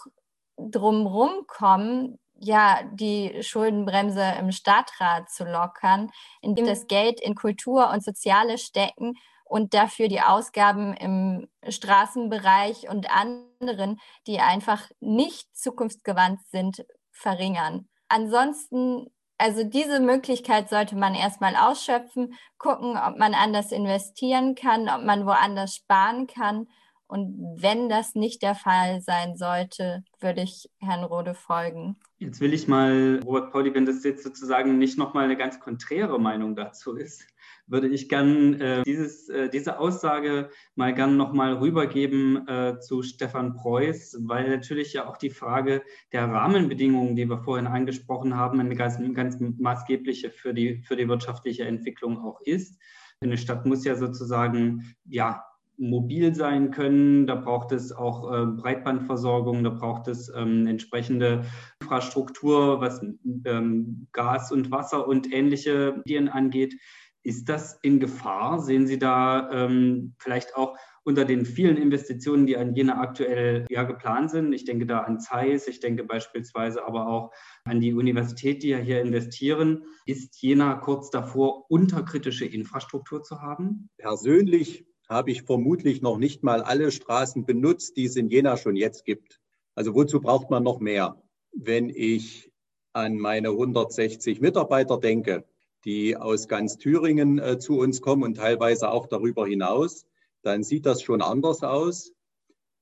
drumherum kommen, ja, die Schuldenbremse im Stadtrat zu lockern, indem das Geld in Kultur und Soziale stecken und dafür die Ausgaben im Straßenbereich und anderen, die einfach nicht zukunftsgewandt sind, verringern. Ansonsten, also diese Möglichkeit sollte man erstmal ausschöpfen, gucken, ob man anders investieren kann, ob man woanders sparen kann. Und wenn das nicht der Fall sein sollte, würde ich Herrn Rode folgen. Jetzt will ich mal, Robert Pauli, wenn das jetzt sozusagen nicht nochmal eine ganz konträre Meinung dazu ist, würde ich gern äh, dieses, äh, diese Aussage mal gern nochmal rübergeben äh, zu Stefan Preuß, weil natürlich ja auch die Frage der Rahmenbedingungen, die wir vorhin angesprochen haben, eine ganz, ganz maßgebliche für die, für die wirtschaftliche Entwicklung auch ist. Eine Stadt muss ja sozusagen, ja, mobil sein können. Da braucht es auch äh, Breitbandversorgung, da braucht es ähm, entsprechende Infrastruktur, was ähm, Gas und Wasser und ähnliche Medien angeht. Ist das in Gefahr? Sehen Sie da ähm, vielleicht auch unter den vielen Investitionen, die an Jena aktuell ja geplant sind? Ich denke da an Zeiss, ich denke beispielsweise aber auch an die Universität, die ja hier investieren. Ist Jena kurz davor, unterkritische Infrastruktur zu haben? Persönlich habe ich vermutlich noch nicht mal alle Straßen benutzt, die es in Jena schon jetzt gibt. Also wozu braucht man noch mehr? Wenn ich an meine 160 Mitarbeiter denke, die aus ganz Thüringen äh, zu uns kommen und teilweise auch darüber hinaus, dann sieht das schon anders aus.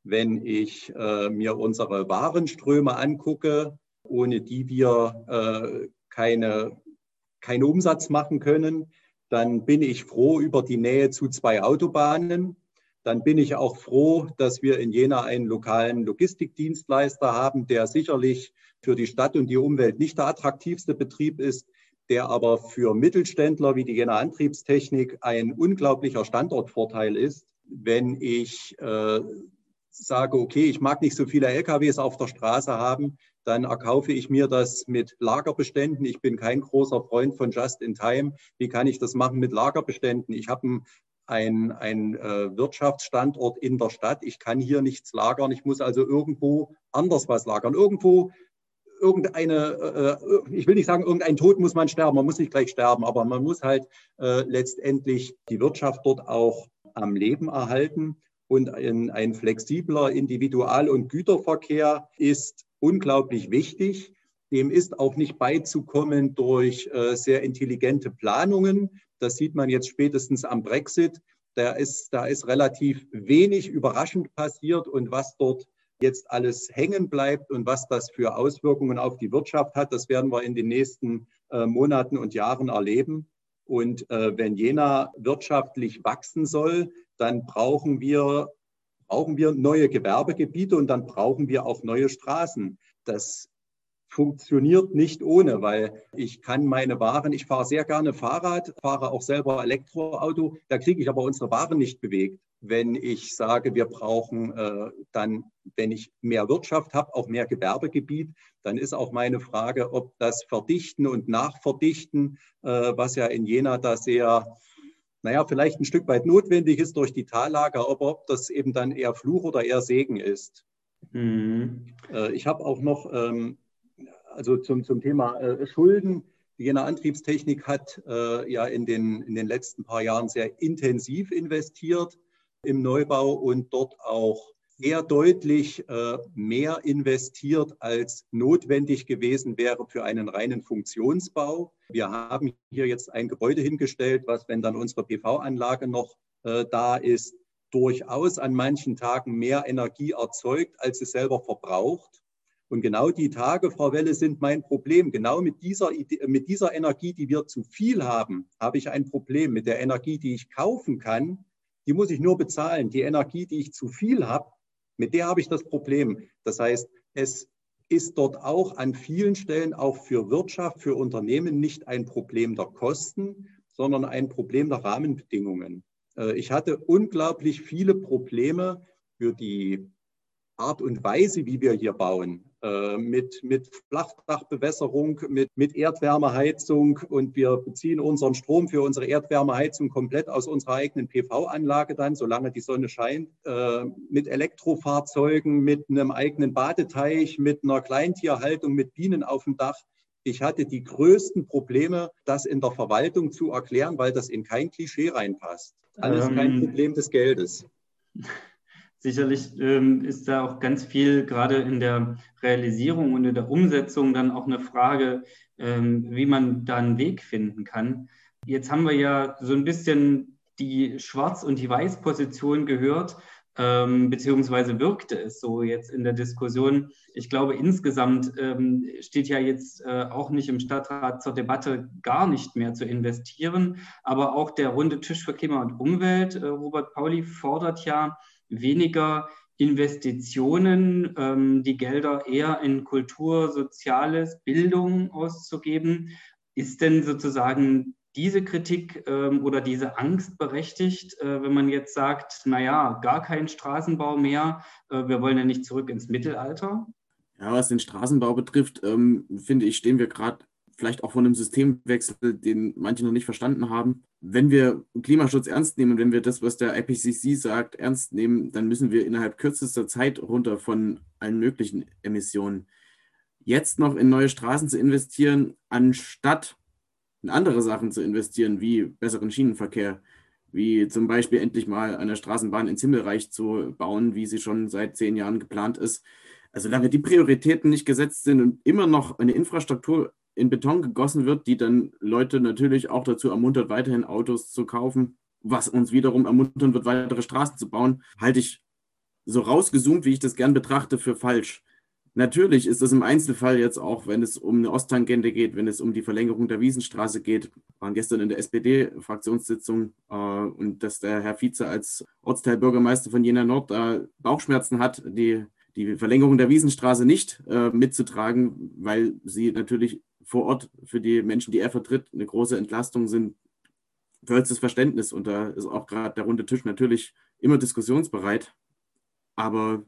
Wenn ich äh, mir unsere Warenströme angucke, ohne die wir äh, keine, keinen Umsatz machen können, dann bin ich froh über die Nähe zu zwei Autobahnen. Dann bin ich auch froh, dass wir in Jena einen lokalen Logistikdienstleister haben, der sicherlich für die Stadt und die Umwelt nicht der attraktivste Betrieb ist, der aber für Mittelständler wie die Jena Antriebstechnik ein unglaublicher Standortvorteil ist, wenn ich äh, sage, okay, ich mag nicht so viele LKWs auf der Straße haben, dann erkaufe ich mir das mit Lagerbeständen. Ich bin kein großer Freund von Just in Time. Wie kann ich das machen mit Lagerbeständen? Ich habe ein, ein äh, Wirtschaftsstandort in der Stadt. Ich kann hier nichts lagern. Ich muss also irgendwo anders was lagern. Irgendwo irgendeine, äh, ich will nicht sagen, irgendein Tod muss man sterben, man muss nicht gleich sterben, aber man muss halt äh, letztendlich die Wirtschaft dort auch am Leben erhalten. Und ein, ein flexibler Individual- und Güterverkehr ist unglaublich wichtig. Dem ist auch nicht beizukommen durch äh, sehr intelligente Planungen. Das sieht man jetzt spätestens am Brexit. Da ist, da ist relativ wenig überraschend passiert und was dort jetzt alles hängen bleibt und was das für Auswirkungen auf die Wirtschaft hat, das werden wir in den nächsten äh, Monaten und Jahren erleben. Und äh, wenn Jena wirtschaftlich wachsen soll, dann brauchen wir, brauchen wir neue Gewerbegebiete und dann brauchen wir auch neue Straßen. Das funktioniert nicht ohne, weil ich kann meine Waren, ich fahre sehr gerne Fahrrad, fahre auch selber Elektroauto, da kriege ich aber unsere Waren nicht bewegt wenn ich sage, wir brauchen äh, dann, wenn ich mehr Wirtschaft habe, auch mehr Gewerbegebiet, dann ist auch meine Frage, ob das Verdichten und Nachverdichten, äh, was ja in Jena da sehr, naja, vielleicht ein Stück weit notwendig ist durch die Tallage, aber ob das eben dann eher Fluch oder eher Segen ist. Mhm. Äh, ich habe auch noch, ähm, also zum, zum Thema äh, Schulden, die Jena Antriebstechnik hat äh, ja in den, in den letzten paar Jahren sehr intensiv investiert im Neubau und dort auch sehr deutlich äh, mehr investiert, als notwendig gewesen wäre für einen reinen Funktionsbau. Wir haben hier jetzt ein Gebäude hingestellt, was, wenn dann unsere PV-Anlage noch äh, da ist, durchaus an manchen Tagen mehr Energie erzeugt, als es selber verbraucht. Und genau die Tage, Frau Welle, sind mein Problem. Genau mit dieser, mit dieser Energie, die wir zu viel haben, habe ich ein Problem. Mit der Energie, die ich kaufen kann, die muss ich nur bezahlen. Die Energie, die ich zu viel habe, mit der habe ich das Problem. Das heißt, es ist dort auch an vielen Stellen auch für Wirtschaft, für Unternehmen nicht ein Problem der Kosten, sondern ein Problem der Rahmenbedingungen. Äh, ich hatte unglaublich viele Probleme für die Art und Weise, wie wir hier bauen. Äh, mit, mit Flachdachbewässerung, mit, mit Erdwärmeheizung und wir beziehen unseren Strom für unsere Erdwärmeheizung komplett aus unserer eigenen PV-Anlage dann, solange die Sonne scheint, äh, mit Elektrofahrzeugen, mit einem eigenen Badeteich, mit einer Kleintierhaltung, mit Bienen auf dem Dach. Ich hatte die größten Probleme, das in der Verwaltung zu erklären, weil das in kein Klischee reinpasst. Alles ähm, kein Problem des Geldes. Sicherlich ähm, ist da auch ganz viel gerade in der Realisierung und in der Umsetzung dann auch eine Frage, ähm, wie man da einen Weg finden kann. Jetzt haben wir ja so ein bisschen die Schwarz- und die Weiß-Position gehört, ähm, beziehungsweise wirkte es so jetzt in der Diskussion. Ich glaube, insgesamt ähm, steht ja jetzt äh, auch nicht im Stadtrat zur Debatte, gar nicht mehr zu investieren. Aber auch der runde Tisch für Klima und Umwelt, äh, Robert Pauli, fordert ja, weniger Investitionen, ähm, die Gelder eher in Kultur, Soziales, Bildung auszugeben. Ist denn sozusagen diese Kritik ähm, oder diese Angst berechtigt, äh, wenn man jetzt sagt, naja, gar kein Straßenbau mehr, äh, wir wollen ja nicht zurück ins Mittelalter? Ja, was den Straßenbau betrifft, ähm, finde ich, stehen wir gerade vielleicht auch von einem Systemwechsel, den manche noch nicht verstanden haben. Wenn wir Klimaschutz ernst nehmen, wenn wir das, was der IPCC sagt, ernst nehmen, dann müssen wir innerhalb kürzester Zeit runter von allen möglichen Emissionen. Jetzt noch in neue Straßen zu investieren, anstatt in andere Sachen zu investieren, wie besseren Schienenverkehr, wie zum Beispiel endlich mal eine Straßenbahn ins Himmelreich zu bauen, wie sie schon seit zehn Jahren geplant ist. Also solange die Prioritäten nicht gesetzt sind und immer noch eine Infrastruktur in Beton gegossen wird, die dann Leute natürlich auch dazu ermuntert, weiterhin Autos zu kaufen, was uns wiederum ermuntern wird, weitere Straßen zu bauen, halte ich so rausgezoomt, wie ich das gern betrachte, für falsch. Natürlich ist das im Einzelfall jetzt auch, wenn es um eine Osttangente geht, wenn es um die Verlängerung der Wiesenstraße geht, waren gestern in der SPD-Fraktionssitzung äh, und dass der Herr Vize als Ortsteilbürgermeister von Jena Nord da Bauchschmerzen hat, die, die Verlängerung der Wiesenstraße nicht äh, mitzutragen, weil sie natürlich vor Ort für die Menschen, die er vertritt, eine große Entlastung sind, vollstes Verständnis. Und da ist auch gerade der runde Tisch natürlich immer diskussionsbereit. Aber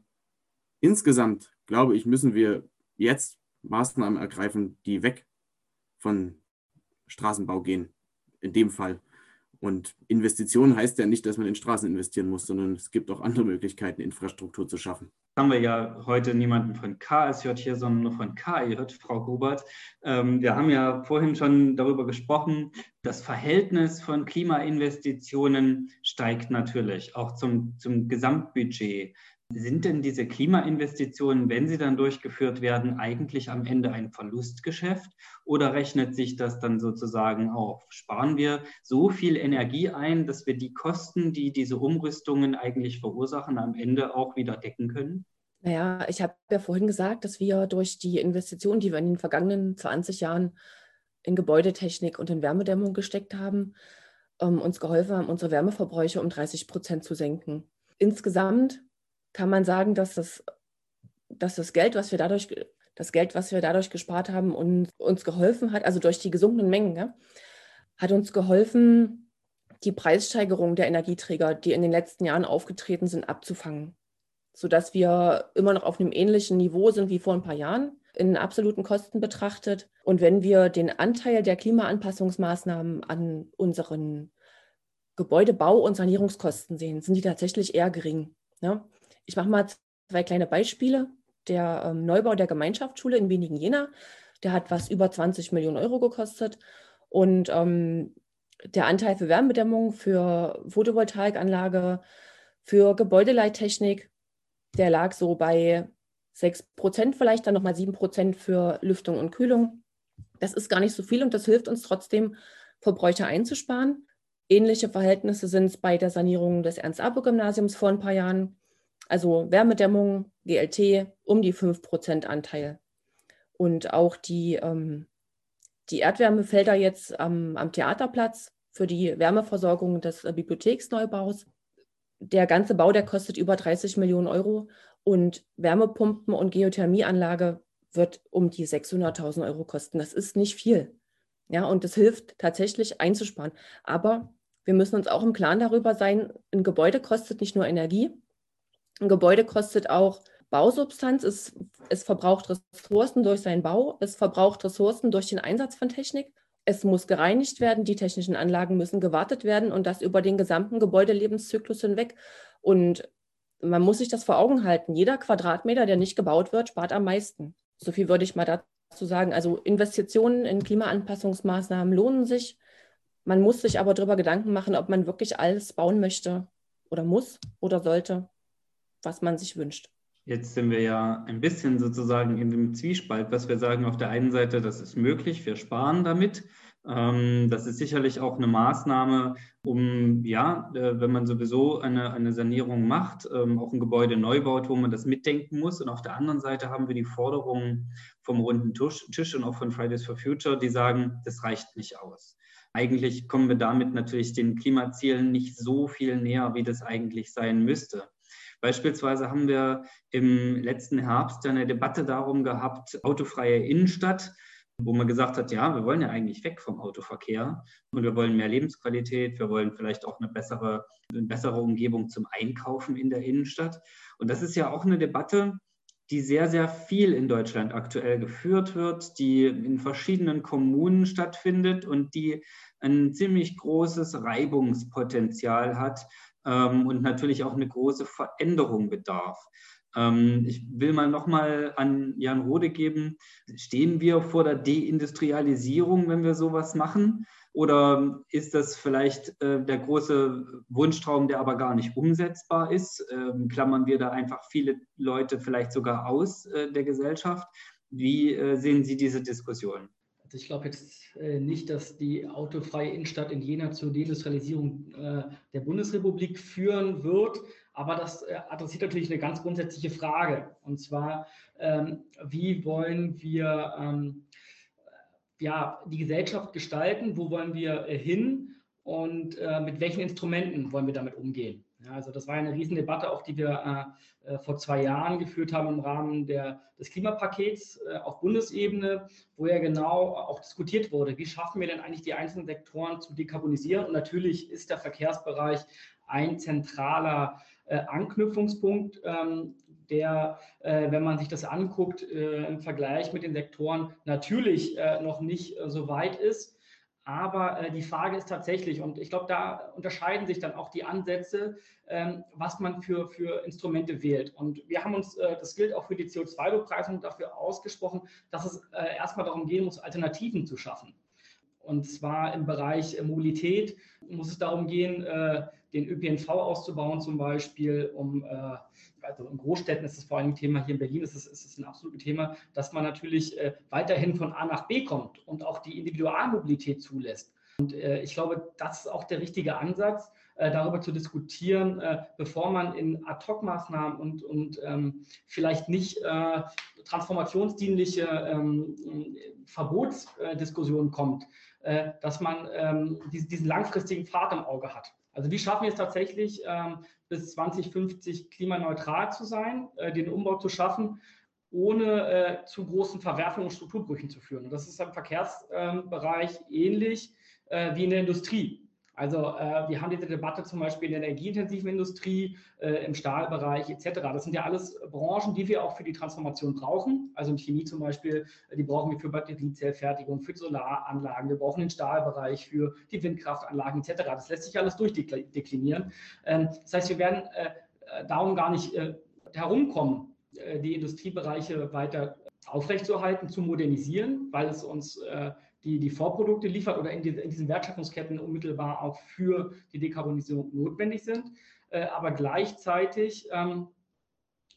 insgesamt, glaube ich, müssen wir jetzt Maßnahmen ergreifen, die weg von Straßenbau gehen, in dem Fall. Und Investition heißt ja nicht, dass man in Straßen investieren muss, sondern es gibt auch andere Möglichkeiten, Infrastruktur zu schaffen. Haben wir ja heute niemanden von KSJ hier, sondern nur von KIJ, Frau Grubert. Ähm, wir haben ja vorhin schon darüber gesprochen, das Verhältnis von Klimainvestitionen steigt natürlich auch zum, zum Gesamtbudget. Sind denn diese Klimainvestitionen, wenn sie dann durchgeführt werden, eigentlich am Ende ein Verlustgeschäft oder rechnet sich das dann sozusagen auf? Sparen wir so viel Energie ein, dass wir die Kosten, die diese Umrüstungen eigentlich verursachen, am Ende auch wieder decken können? Naja, ich habe ja vorhin gesagt, dass wir durch die Investitionen, die wir in den vergangenen 20 Jahren in Gebäudetechnik und in Wärmedämmung gesteckt haben, ähm, uns geholfen haben, unsere Wärmeverbräuche um 30 Prozent zu senken. Insgesamt kann man sagen, dass das, dass das Geld, was wir dadurch, das Geld, was wir dadurch gespart haben und uns geholfen hat, also durch die gesunkenen Mengen, ja, hat uns geholfen, die Preissteigerung der Energieträger, die in den letzten Jahren aufgetreten sind, abzufangen, sodass wir immer noch auf einem ähnlichen Niveau sind wie vor ein paar Jahren in absoluten Kosten betrachtet. Und wenn wir den Anteil der Klimaanpassungsmaßnahmen an unseren Gebäudebau- und Sanierungskosten sehen, sind die tatsächlich eher gering. Ja? Ich mache mal zwei kleine Beispiele. Der ähm, Neubau der Gemeinschaftsschule in wenigen Jena, der hat was über 20 Millionen Euro gekostet. Und ähm, der Anteil für Wärmedämmung, für Photovoltaikanlage, für Gebäudeleittechnik, der lag so bei 6 Prozent, vielleicht dann nochmal 7 Prozent für Lüftung und Kühlung. Das ist gar nicht so viel und das hilft uns trotzdem, Verbräuche einzusparen. Ähnliche Verhältnisse sind es bei der Sanierung des Ernst-Abbe-Gymnasiums vor ein paar Jahren. Also Wärmedämmung, GLT, um die 5% Anteil. Und auch die, ähm, die Erdwärmefelder jetzt am, am Theaterplatz für die Wärmeversorgung des äh, Bibliotheksneubaus. Der ganze Bau, der kostet über 30 Millionen Euro und Wärmepumpen und Geothermieanlage wird um die 600.000 Euro kosten. Das ist nicht viel. Ja, und das hilft tatsächlich einzusparen. Aber wir müssen uns auch im Klaren darüber sein, ein Gebäude kostet nicht nur Energie, ein Gebäude kostet auch Bausubstanz, es, es verbraucht Ressourcen durch seinen Bau, es verbraucht Ressourcen durch den Einsatz von Technik. Es muss gereinigt werden, die technischen Anlagen müssen gewartet werden und das über den gesamten Gebäudelebenszyklus hinweg. Und man muss sich das vor Augen halten. Jeder Quadratmeter, der nicht gebaut wird, spart am meisten. So viel würde ich mal dazu sagen. Also Investitionen in Klimaanpassungsmaßnahmen lohnen sich. Man muss sich aber darüber Gedanken machen, ob man wirklich alles bauen möchte oder muss oder sollte was man sich wünscht. Jetzt sind wir ja ein bisschen sozusagen in dem Zwiespalt, was wir sagen auf der einen Seite, das ist möglich, wir sparen damit. Ähm, das ist sicherlich auch eine Maßnahme, um, ja, äh, wenn man sowieso eine, eine Sanierung macht, ähm, auch ein Gebäude neu baut, wo man das mitdenken muss. Und auf der anderen Seite haben wir die Forderungen vom runden Tisch und auch von Fridays for Future, die sagen, das reicht nicht aus. Eigentlich kommen wir damit natürlich den Klimazielen nicht so viel näher, wie das eigentlich sein müsste. Beispielsweise haben wir im letzten Herbst eine Debatte darum gehabt, autofreie Innenstadt, wo man gesagt hat, ja, wir wollen ja eigentlich weg vom Autoverkehr und wir wollen mehr Lebensqualität, wir wollen vielleicht auch eine bessere, eine bessere Umgebung zum Einkaufen in der Innenstadt. Und das ist ja auch eine Debatte, die sehr, sehr viel in Deutschland aktuell geführt wird, die in verschiedenen Kommunen stattfindet und die ein ziemlich großes Reibungspotenzial hat, ähm, und natürlich auch eine große Veränderung bedarf. Ähm, ich will mal nochmal an Jan Rode geben. Stehen wir vor der Deindustrialisierung, wenn wir sowas machen? Oder ist das vielleicht äh, der große Wunschtraum, der aber gar nicht umsetzbar ist? Ähm, klammern wir da einfach viele Leute vielleicht sogar aus äh, der Gesellschaft? Wie äh, sehen Sie diese Diskussion? Also ich glaube jetzt äh, nicht, dass die autofreie Innenstadt in Jena zur Deindustrialisierung äh, der Bundesrepublik führen wird. Aber das äh, adressiert natürlich eine ganz grundsätzliche Frage. Und zwar, ähm, wie wollen wir ähm, ja, die Gesellschaft gestalten? Wo wollen wir hin? Und mit welchen Instrumenten wollen wir damit umgehen? Ja, also das war eine Riesendebatte, auch die wir äh, äh, vor zwei Jahren geführt haben im Rahmen der, des Klimapakets äh, auf Bundesebene, wo ja genau auch diskutiert wurde, wie schaffen wir denn eigentlich die einzelnen Sektoren zu dekarbonisieren. Und natürlich ist der Verkehrsbereich ein zentraler äh, Anknüpfungspunkt, ähm, der, äh, wenn man sich das anguckt, äh, im Vergleich mit den Sektoren natürlich noch nicht so weit ist. Aber äh, die Frage ist tatsächlich, und ich glaube, da unterscheiden sich dann auch die Ansätze, ähm, was man für, für Instrumente wählt. Und wir haben uns, äh, das gilt auch für die CO2-Bepreisung, dafür ausgesprochen, dass es äh, erstmal darum gehen muss, Alternativen zu schaffen. Und zwar im Bereich äh, Mobilität muss es darum gehen, äh, den ÖPNV auszubauen, zum Beispiel, um, äh, also in Großstädten ist es vor allem Thema, hier in Berlin ist es, ist ein absolutes Thema, dass man natürlich weiterhin von A nach B kommt und auch die Individualmobilität zulässt. Und ich glaube, das ist auch der richtige Ansatz, darüber zu diskutieren, bevor man in Ad-Hoc-Maßnahmen und, und ähm, vielleicht nicht transformationsdienliche ähm, Verbotsdiskussionen kommt, äh, dass man ähm, diesen langfristigen Pfad im Auge hat. Also wie schaffen wir es tatsächlich, ähm, bis 2050 klimaneutral zu sein, äh, den Umbau zu schaffen, ohne äh, zu großen Verwerfungen und Strukturbrüchen zu führen. Und das ist im Verkehrsbereich ähnlich wie in der Industrie. Also äh, wir haben diese Debatte zum Beispiel in der energieintensiven Industrie, äh, im Stahlbereich etc. Das sind ja alles Branchen, die wir auch für die Transformation brauchen. Also in Chemie zum Beispiel, äh, die brauchen wir für Batteriezellfertigung, für Solaranlagen. Wir brauchen den Stahlbereich für die Windkraftanlagen etc. Das lässt sich alles durchdeklinieren. Ähm, das heißt, wir werden äh, äh, darum gar nicht äh, herumkommen, die Industriebereiche weiter aufrechtzuerhalten, zu modernisieren, weil es uns äh, die, die Vorprodukte liefert oder in, die, in, diesen Wertschöpfungsketten unmittelbar auch für die Dekarbonisierung notwendig sind. Äh, aber gleichzeitig ähm,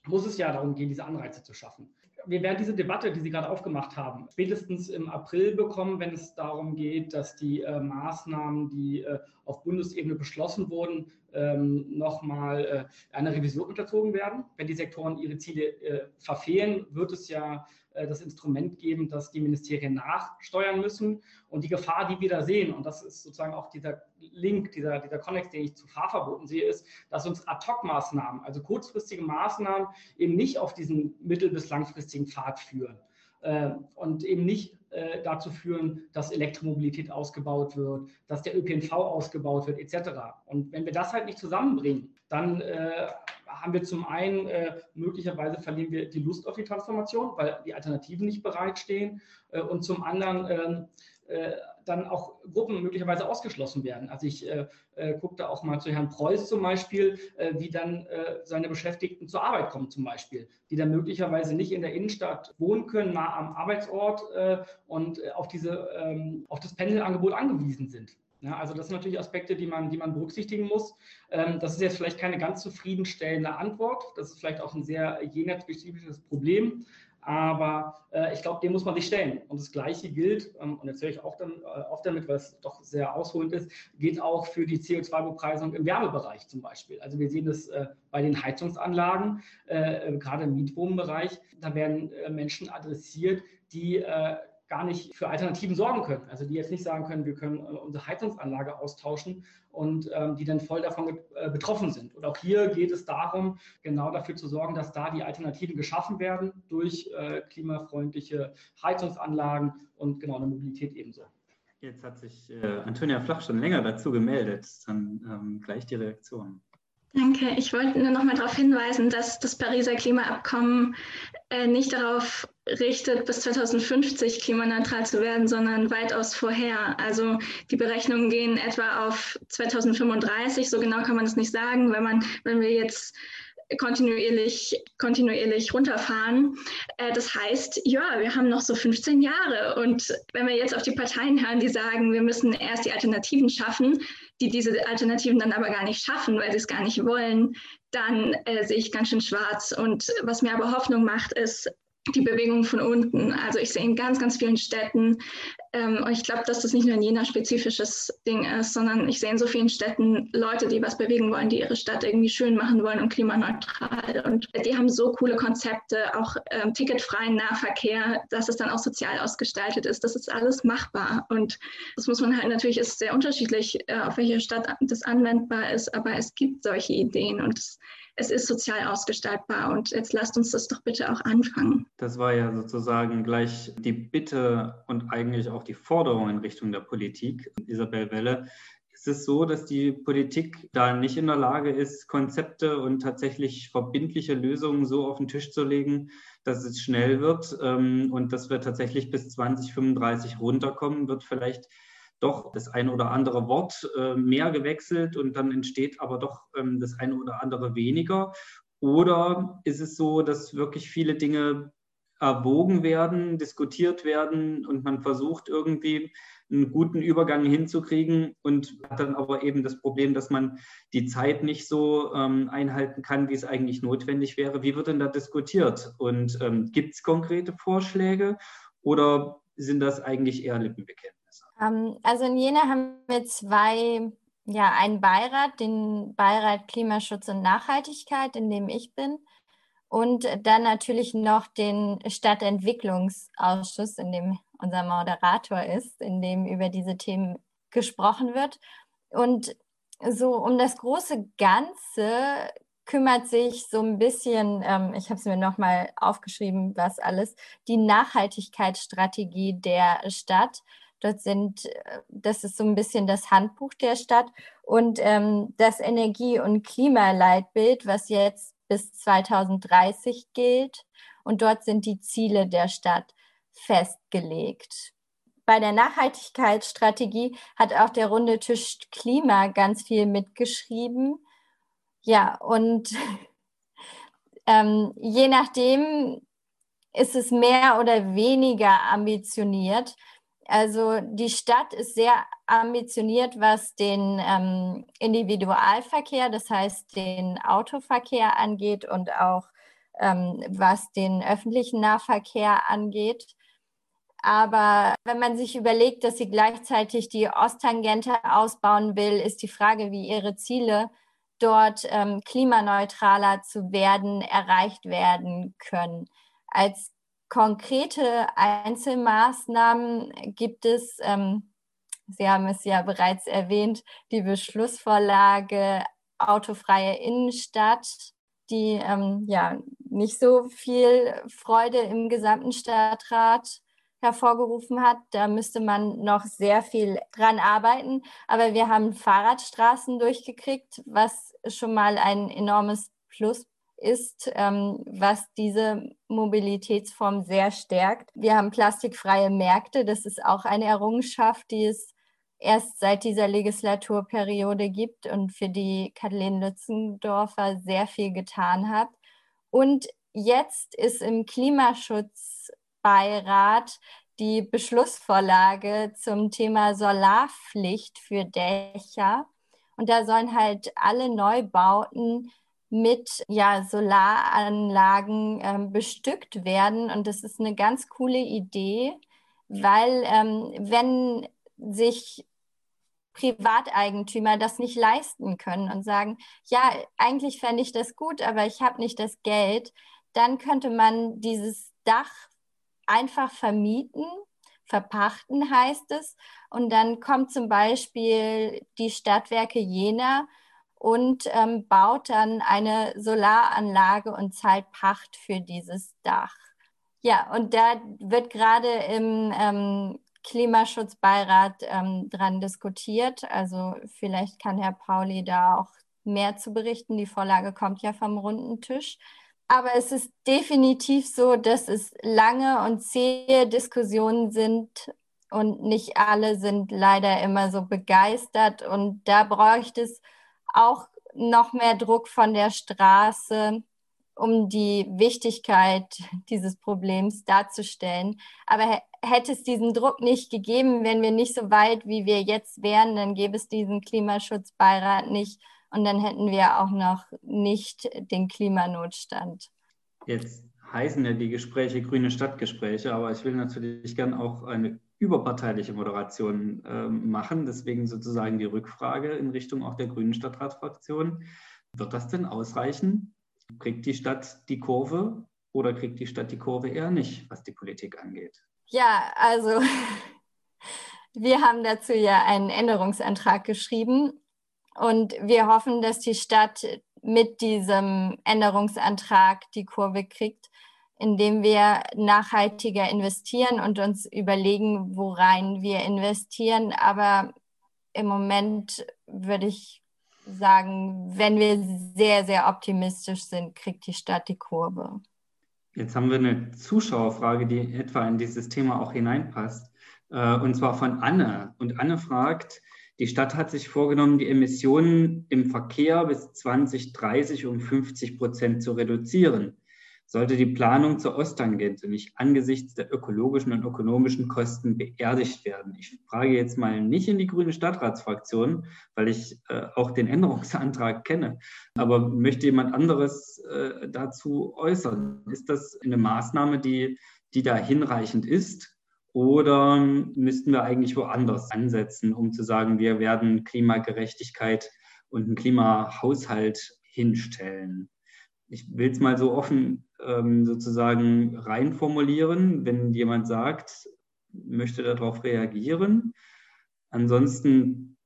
muss es ja darum gehen, diese Anreize zu schaffen. Wir werden diese Debatte, die Sie gerade aufgemacht haben, spätestens im April bekommen, wenn es darum geht, dass die äh, Maßnahmen, die äh, auf Bundesebene beschlossen wurden, ähm, nochmal äh, einer Revision unterzogen werden. Wenn die Sektoren ihre Ziele äh, verfehlen, wird es ja das Instrument geben, dass die Ministerien nachsteuern müssen. Und die Gefahr, die wir da sehen, und das ist sozusagen auch dieser Link, dieser, dieser Konnex, den ich zu Fahrverboten sehe, ist, dass uns Ad-Hoc-Maßnahmen, also kurzfristige Maßnahmen, eben nicht auf diesen mittel- bis langfristigen Pfad führen äh, und eben nicht äh, dazu führen, dass Elektromobilität ausgebaut wird, dass der ÖPNV ausgebaut wird, etc. Und wenn wir das halt nicht zusammenbringen, dann äh, haben wir zum einen äh, möglicherweise verlieren wir die Lust auf die Transformation, weil die Alternativen nicht bereitstehen äh, und zum anderen ähm, äh, dann auch Gruppen möglicherweise ausgeschlossen werden. Also ich äh, äh, gucke da auch mal zu Herrn Preuß zum Beispiel, äh, wie dann seine Beschäftigten zur Arbeit kommen zum Beispiel, die dann möglicherweise nicht in der Innenstadt wohnen können, nah am Arbeitsort und auf, diese, ähm, auf das Pendelangebot angewiesen sind. Ja, also das sind natürlich Aspekte, die man, die man berücksichtigen muss. Ähm, das ist jetzt vielleicht keine ganz zufriedenstellende Antwort. Das ist vielleicht auch ein sehr jener-spezifisches Problem. Aber äh, ich glaube, dem muss man sich stellen. Und das Gleiche gilt, ähm, und jetzt höre ich auch dann äh, oft damit, weil es doch sehr ausholend ist, gilt auch für die CO2-Bepreisung im Wärmebereich zum Beispiel. Also wir sehen das äh, bei den Heizungsanlagen, äh, gerade im Mietwohnbereich. Da werden äh, Menschen adressiert, die äh, gar nicht für Alternativen sorgen können. Also die jetzt nicht sagen können, wir können äh, unsere Heizungsanlage austauschen und ähm, die dann voll davon äh, betroffen sind. Und auch hier geht es darum, genau dafür zu sorgen, dass da die Alternativen geschaffen werden durch äh, klimafreundliche Heizungsanlagen und genau eine Mobilität ebenso. Jetzt hat sich äh, Antonia Flach schon länger dazu gemeldet. Dann ähm, gleich die Reaktion. Danke. Ich wollte nur noch mal darauf hinweisen, dass das Pariser Klimaabkommen äh, nicht darauf richtet, bis 2050 klimaneutral zu werden, sondern weitaus vorher. Also die Berechnungen gehen etwa auf 2035. So genau kann man es nicht sagen, wenn man, wenn wir jetzt kontinuierlich, kontinuierlich runterfahren. Äh, das heißt, ja, wir haben noch so 15 Jahre. Und wenn wir jetzt auf die Parteien hören, die sagen, wir müssen erst die Alternativen schaffen, die diese Alternativen dann aber gar nicht schaffen, weil sie es gar nicht wollen, dann äh, sehe ich ganz schön schwarz. Und was mir aber Hoffnung macht, ist, die Bewegung von unten. Also ich sehe in ganz, ganz vielen Städten, ähm, und ich glaube, dass das nicht nur ein Jena-spezifisches Ding ist, sondern ich sehe in so vielen Städten Leute, die was bewegen wollen, die ihre Stadt irgendwie schön machen wollen und klimaneutral. Und die haben so coole Konzepte, auch ähm, ticketfreien Nahverkehr, dass es dann auch sozial ausgestaltet ist. Das ist alles machbar. Und das muss man halt natürlich, ist sehr unterschiedlich, äh, auf welche Stadt das anwendbar ist, aber es gibt solche Ideen und es es ist sozial ausgestaltbar und jetzt lasst uns das doch bitte auch anfangen. Das war ja sozusagen gleich die Bitte und eigentlich auch die Forderung in Richtung der Politik, Isabel Welle. Ist es so, dass die Politik da nicht in der Lage ist, Konzepte und tatsächlich verbindliche Lösungen so auf den Tisch zu legen, dass es schnell wird ähm, und dass wir tatsächlich bis 2035 runterkommen, wird vielleicht doch das eine oder andere Wort äh, mehr gewechselt und dann entsteht aber doch ähm, das eine oder andere weniger? Oder ist es so, dass wirklich viele Dinge erwogen werden, diskutiert werden und man versucht irgendwie einen guten Übergang hinzukriegen und hat dann aber eben das Problem, dass man die Zeit nicht so ähm, einhalten kann, wie es eigentlich notwendig wäre. Wie wird denn da diskutiert? Und ähm, gibt es konkrete Vorschläge oder sind das eigentlich eher Lippenbekenntnisse? Ähm, also in Jena haben wir zwei, ja, einen Beirat, den Beirat Klimaschutz und Nachhaltigkeit, in dem ich bin. Und dann natürlich noch den Stadtentwicklungsausschuss, in dem unser Moderator ist, in dem über diese Themen gesprochen wird. Und so um das große Ganze kümmert sich so ein bisschen, ähm, ich habe es mir nochmal aufgeschrieben, was alles, die Nachhaltigkeitsstrategie der Stadt. Dort sind, das ist so ein bisschen das Handbuch der Stadt und ähm, das Energie- und Klimaleitbild, was jetzt bis 2030 gilt. Und dort sind die Ziele der Stadt festgelegt. Bei der Nachhaltigkeitsstrategie hat auch der runde Tisch Klima ganz viel mitgeschrieben. Ja, und (laughs) ähm, je nachdem ist es mehr oder weniger ambitioniert. Also die Stadt ist sehr ambitioniert, was den ähm, Individualverkehr, das heißt den Autoverkehr angeht und auch ähm, was den öffentlichen Nahverkehr angeht. Aber wenn man sich überlegt, dass sie gleichzeitig die Osttangente ausbauen will, ist die Frage, wie ihre Ziele dort ähm, klimaneutraler zu werden, erreicht werden können. Als konkrete Einzelmaßnahmen gibt es, ähm, Sie haben es ja bereits erwähnt, die Beschlussvorlage autofreie Innenstadt, die ähm, ja nicht so viel Freude im gesamten Stadtrat hervorgerufen hat. Da müsste man noch sehr viel dran arbeiten. Aber wir haben Fahrradstraßen durchgekriegt, was schon mal ein enormes Plus ist, ähm, was diese Mobilitätsform sehr stärkt. Wir haben plastikfreie Märkte. Das ist auch eine Errungenschaft, die es erst seit dieser Legislaturperiode gibt und für die Kathleen Lützendorfer sehr viel getan hat. Und jetzt ist im Klimaschutzbeirat die Beschlussvorlage zum Thema Solarpflicht für Dächer. Und da sollen halt alle Neubauten mit ja, Solaranlagen ähm, bestückt werden. Und das ist eine ganz coole Idee, weil ähm, wenn sich Privateigentümer das nicht leisten können und sagen, ja, eigentlich fände ich das gut, aber ich habe nicht das Geld, dann könnte man dieses Dach einfach vermieten, verpachten heißt es. Und dann kommt zum Beispiel die Stadtwerke Jena und ähm, baut dann eine Solaranlage und zahlt Pacht für dieses Dach. Ja, und da wird gerade im ähm, Klimaschutzbeirat ähm, dran diskutiert. Also vielleicht kann Herr Pauli da auch mehr zu berichten. Die Vorlage kommt ja vom runden Tisch. Aber es ist definitiv so, dass es lange und zähe Diskussionen sind und nicht alle sind leider immer so begeistert. Und da bräuchte es auch noch mehr Druck von der Straße, um die Wichtigkeit dieses Problems darzustellen. Aber hätte es diesen Druck nicht gegeben, wären wir nicht so weit, wie wir jetzt wären, dann gäbe es diesen Klimaschutzbeirat nicht und dann hätten wir auch noch nicht den Klimanotstand. Jetzt heißen ja die Gespräche grüne Stadtgespräche, aber ich will natürlich gern auch eine überparteiliche Moderation äh, machen. Deswegen sozusagen die Rückfrage in Richtung auch der grünen Stadtratsfraktion. Wird das denn ausreichen? Kriegt die Stadt die Kurve oder kriegt die Stadt die Kurve eher nicht, was die Politik angeht? Ja, also (laughs) wir haben dazu ja einen Änderungsantrag geschrieben und wir hoffen, dass die Stadt mit diesem Änderungsantrag die Kurve kriegt, indem wir nachhaltiger investieren und uns überlegen, worein wir investieren. Aber im Moment würde ich sagen, wenn wir sehr, sehr optimistisch sind, kriegt die Stadt die Kurve. Jetzt haben wir eine Zuschauerfrage, die etwa in dieses Thema auch hineinpasst. Äh, und zwar von Anne. Und Anne fragt, die Stadt hat sich vorgenommen, die Emissionen im Verkehr bis 2030 um 50 Prozent zu reduzieren. Sollte die Planung zur Osttangente nicht angesichts der ökologischen und ökonomischen Kosten beerdigt werden? Ich frage jetzt mal nicht in die grüne Stadtratsfraktion, weil ich äh, auch den Änderungsantrag kenne. Aber möchte jemand anderes äh, dazu äußern? Ist das eine Maßnahme, die, die da hinreichend ist? Oder müssten wir eigentlich woanders ansetzen, um zu sagen, wir werden Klimagerechtigkeit und einen Klimahaushalt hinstellen? Ich will es mal so offen ähm, sozusagen reinformulieren, wenn jemand sagt, möchte darauf reagieren. Ansonsten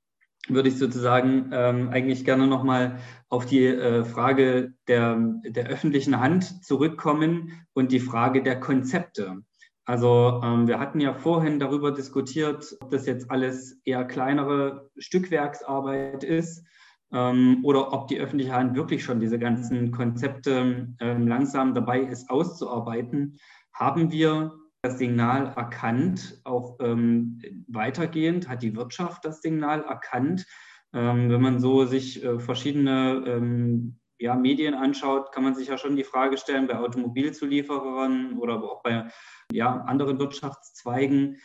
würde ich sozusagen ähm, eigentlich gerne nochmal auf die äh, Frage der, der öffentlichen Hand zurückkommen und die Frage der Konzepte. Also ähm, wir hatten ja vorhin darüber diskutiert, ob das jetzt alles eher kleinere Stückwerksarbeit ist ähm, oder ob die öffentliche Hand wirklich schon diese ganzen Konzepte ähm, langsam dabei ist auszuarbeiten. Haben wir das Signal erkannt, auch ähm, weitergehend hat die Wirtschaft das Signal erkannt. Ähm, wenn man so sich äh, verschiedene ähm, ja, Medien anschaut, kann man sich ja schon die Frage stellen, bei Automobilzulieferern oder auch bei ja, anderen Wirtschaftszweigen,